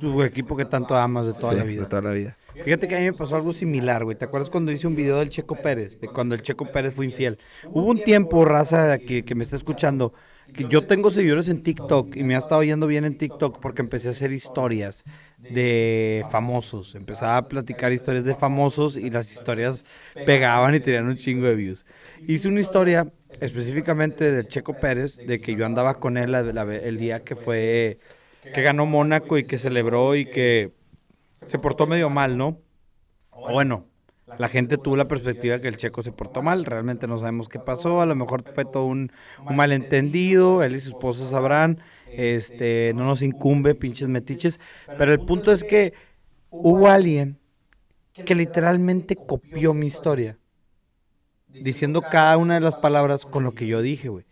Tu equipo que tanto amas de toda Sí, la De vida. toda la vida. Fíjate que a mí me pasó algo similar, güey. ¿Te acuerdas cuando hice un video del Checo Pérez? De cuando el Checo Pérez fue infiel. Hubo un tiempo, raza, que, que me está escuchando, que yo tengo seguidores en TikTok y me ha estado yendo bien en TikTok porque empecé a hacer historias de famosos. Empezaba a platicar historias de famosos y las historias pegaban y tenían un chingo de views. Hice una historia específicamente del Checo Pérez, de que yo andaba con él la- la- el día que fue, que ganó Mónaco y que celebró y que se portó medio mal, ¿no? Bueno, la gente tuvo la perspectiva que el checo se portó mal, realmente no sabemos qué pasó, a lo mejor fue todo un, un malentendido, él y su esposa sabrán, este, no nos incumbe, pinches metiches, pero el punto es que hubo alguien que literalmente copió mi historia, diciendo cada una de las palabras con lo que yo dije, güey.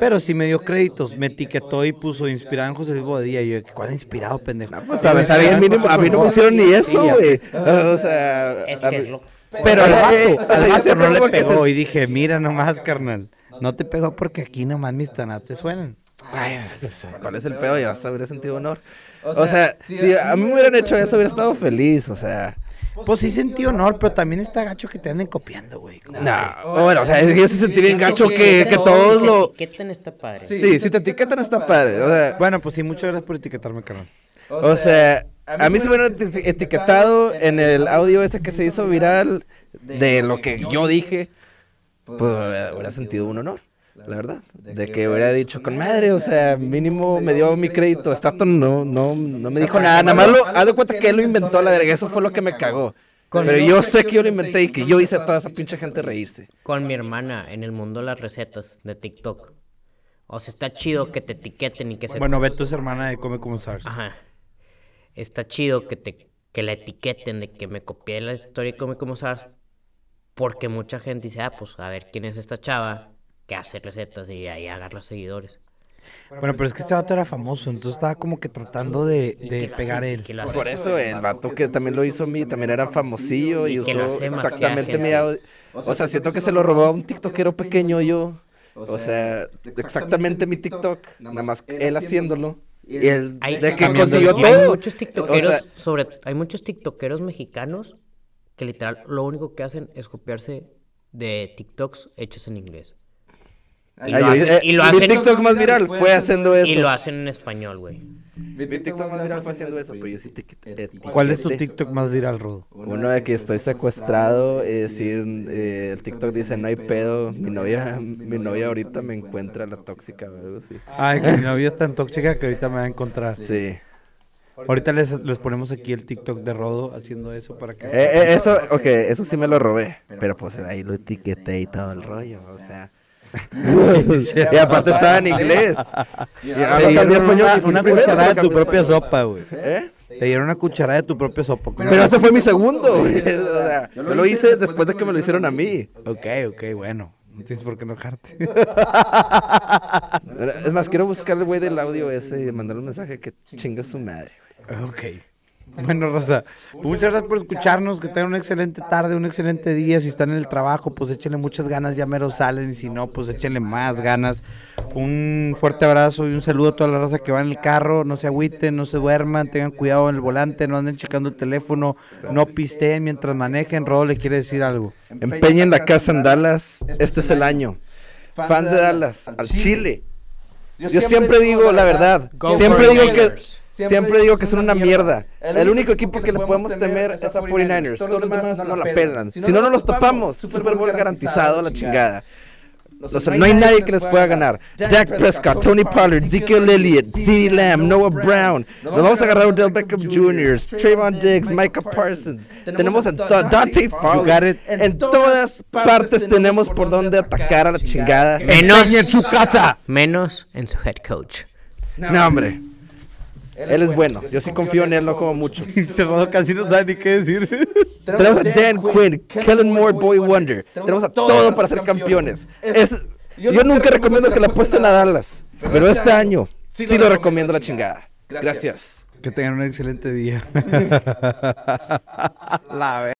Pero sí me dio créditos, me etiquetó y puso inspirado en José Luis Bodía. Y yo, ¿cuál inspirado, pendejo? Pues está, está bien, mínimo, a mí no me hicieron ni eso, güey. O sea, Es a que es lo... Pero al Eh, vato, al no le pegó y dije, mira nomás, carnal. No te pegó porque aquí nomás mis tanates suenan. Ay, no sé, ¿cuál es el pedo? Ya hasta hubiera sentido honor. O sea, si a mí me hubieran hecho eso, hubiera estado feliz, o sea. Pues sí sentí honor, pero también está gacho que te anden copiando, güey. No, bueno, o sea, yo sí sentí bien gacho que, que todos lo... Etiqueten está padre. Sí, si te etiquetan está padre, o sea, Bueno, pues sí, muchas gracias por etiquetarme, carnal. o sea, a mí se me hubieran eti- etiquetado en el audio este que se hizo viral de lo que yo dije, pues hubiera sentido un honor. La verdad, de que hubiera dicho con madre, o sea, mínimo me dio mi crédito. Staton no, no, no me dijo nada, nada más lo, haz de cuenta que él lo inventó, la verga, eso fue lo que me cagó. Pero yo sé que yo lo inventé y que yo hice a toda esa pinche gente reírse. Con mi hermana en el mundo de las recetas de TikTok. O sea, está chido que te etiqueten y que se... Bueno, Beto es hermana de Come Como Stars. Ajá. Está chido que te que la etiqueten de que me copié la historia y come como sabes. Porque mucha gente dice, ah, pues a ver quién es esta chava que hace recetas y ahí agarra seguidores. Bueno, pero es que este vato era famoso, entonces estaba como que tratando de, de pegar él. Por eso el vato que también lo hizo a mí también era famosillo y, Y usó exactamente mi audio. O sea, siento que se lo robó a un tiktokero pequeño yo. O sea, exactamente mi TikTok, nada más que él haciéndolo. Y él Hay, de que consiguió el y hay todo. muchos tiktokeros, O sea, sobre, hay muchos tiktokeros mexicanos que literal lo único que hacen es copiarse de TikToks hechos en inglés. Y lo hacen- eh, y lo mi hacen- TikTok más viral fue haciendo eso. Y lo hacen en español, güey. Mi TikTok más viral fue haciendo eso, pero yo sí te ¿Cuál es tu TikTok más viral, Rodo? Uno de que estoy secuestrado, es decir, eh, el TikTok dice no hay pedo, mi novia, mi novia ahorita me encuentra la tóxica algo así. Ay, que mi novia es tan tóxica que ahorita me va a encontrar. Sí. Ahorita les, les ponemos aquí el TikTok de Rodo haciendo eso para que... Eh, eh, eso, ok, eso sí me lo robé, pero pues ahí lo etiqueté y todo el rollo, o sea. (laughs) y aparte estaba en inglés. Y Te dieron una, una cucharada de tu propia español. sopa, güey. ¿Eh? Te dieron una cucharada de tu propia sopa. Pero ese fue mi segundo, güey. O sea, yo lo hice después de que me lo hicieron a mí. Ok, ok, bueno. No tienes por qué enojarte. (laughs) Es más, quiero buscarle, güey, del audio ese y mandarle un mensaje que chinga su madre. ok. Bueno, Rosa, muchas gracias por escucharnos. Que tengan una excelente tarde, un excelente día. Si están en el trabajo, pues échenle muchas ganas, ya mero salen. Y si no, pues échenle más ganas. Un fuerte abrazo y un saludo a toda la raza que va en el carro. No se agüiten, no se duerman, tengan cuidado en el volante, no anden checando el teléfono, no pisteen mientras manejen. Rodo le quiere decir algo. Empeñen la casa en Dallas. Este es el año. Fans de Dallas, al Chile. Yo siempre digo la verdad. Siempre digo que Siempre digo que son una mierda. El único equipo que le podemos temer es a 49ers. Todos los demás no la pelan. Si no, no los topamos. Super Bowl garantizado a la chingada. O sea, no hay nadie que les pueda ganar. Dak Prescott, Tony Pollard, Ezekiel Elliott, CeeDee Lamb, Noah Brown. Nos vamos a agarrar a Odell Beckham Jr., Trayvon Diggs, Micah Parsons. Tenemos a Dante Fowler. En todas partes tenemos por donde atacar a la chingada. Menos Empeñen su casa. Menos en su head coach. No, hombre. Él es bueno. Yo sí confío en él, no como muchos. (laughs) Este Rodo casi no sabe ni qué decir. (laughs) Tenemos a Dan Quinn, Kellen Moore, Boy Wonder. Tenemos a todo para ser campeones. Es- yo nunca recomiendo que le apuesten a Dallas, pero este año sí lo recomiendo la chingada. Gracias. Que tengan un excelente día. (laughs) La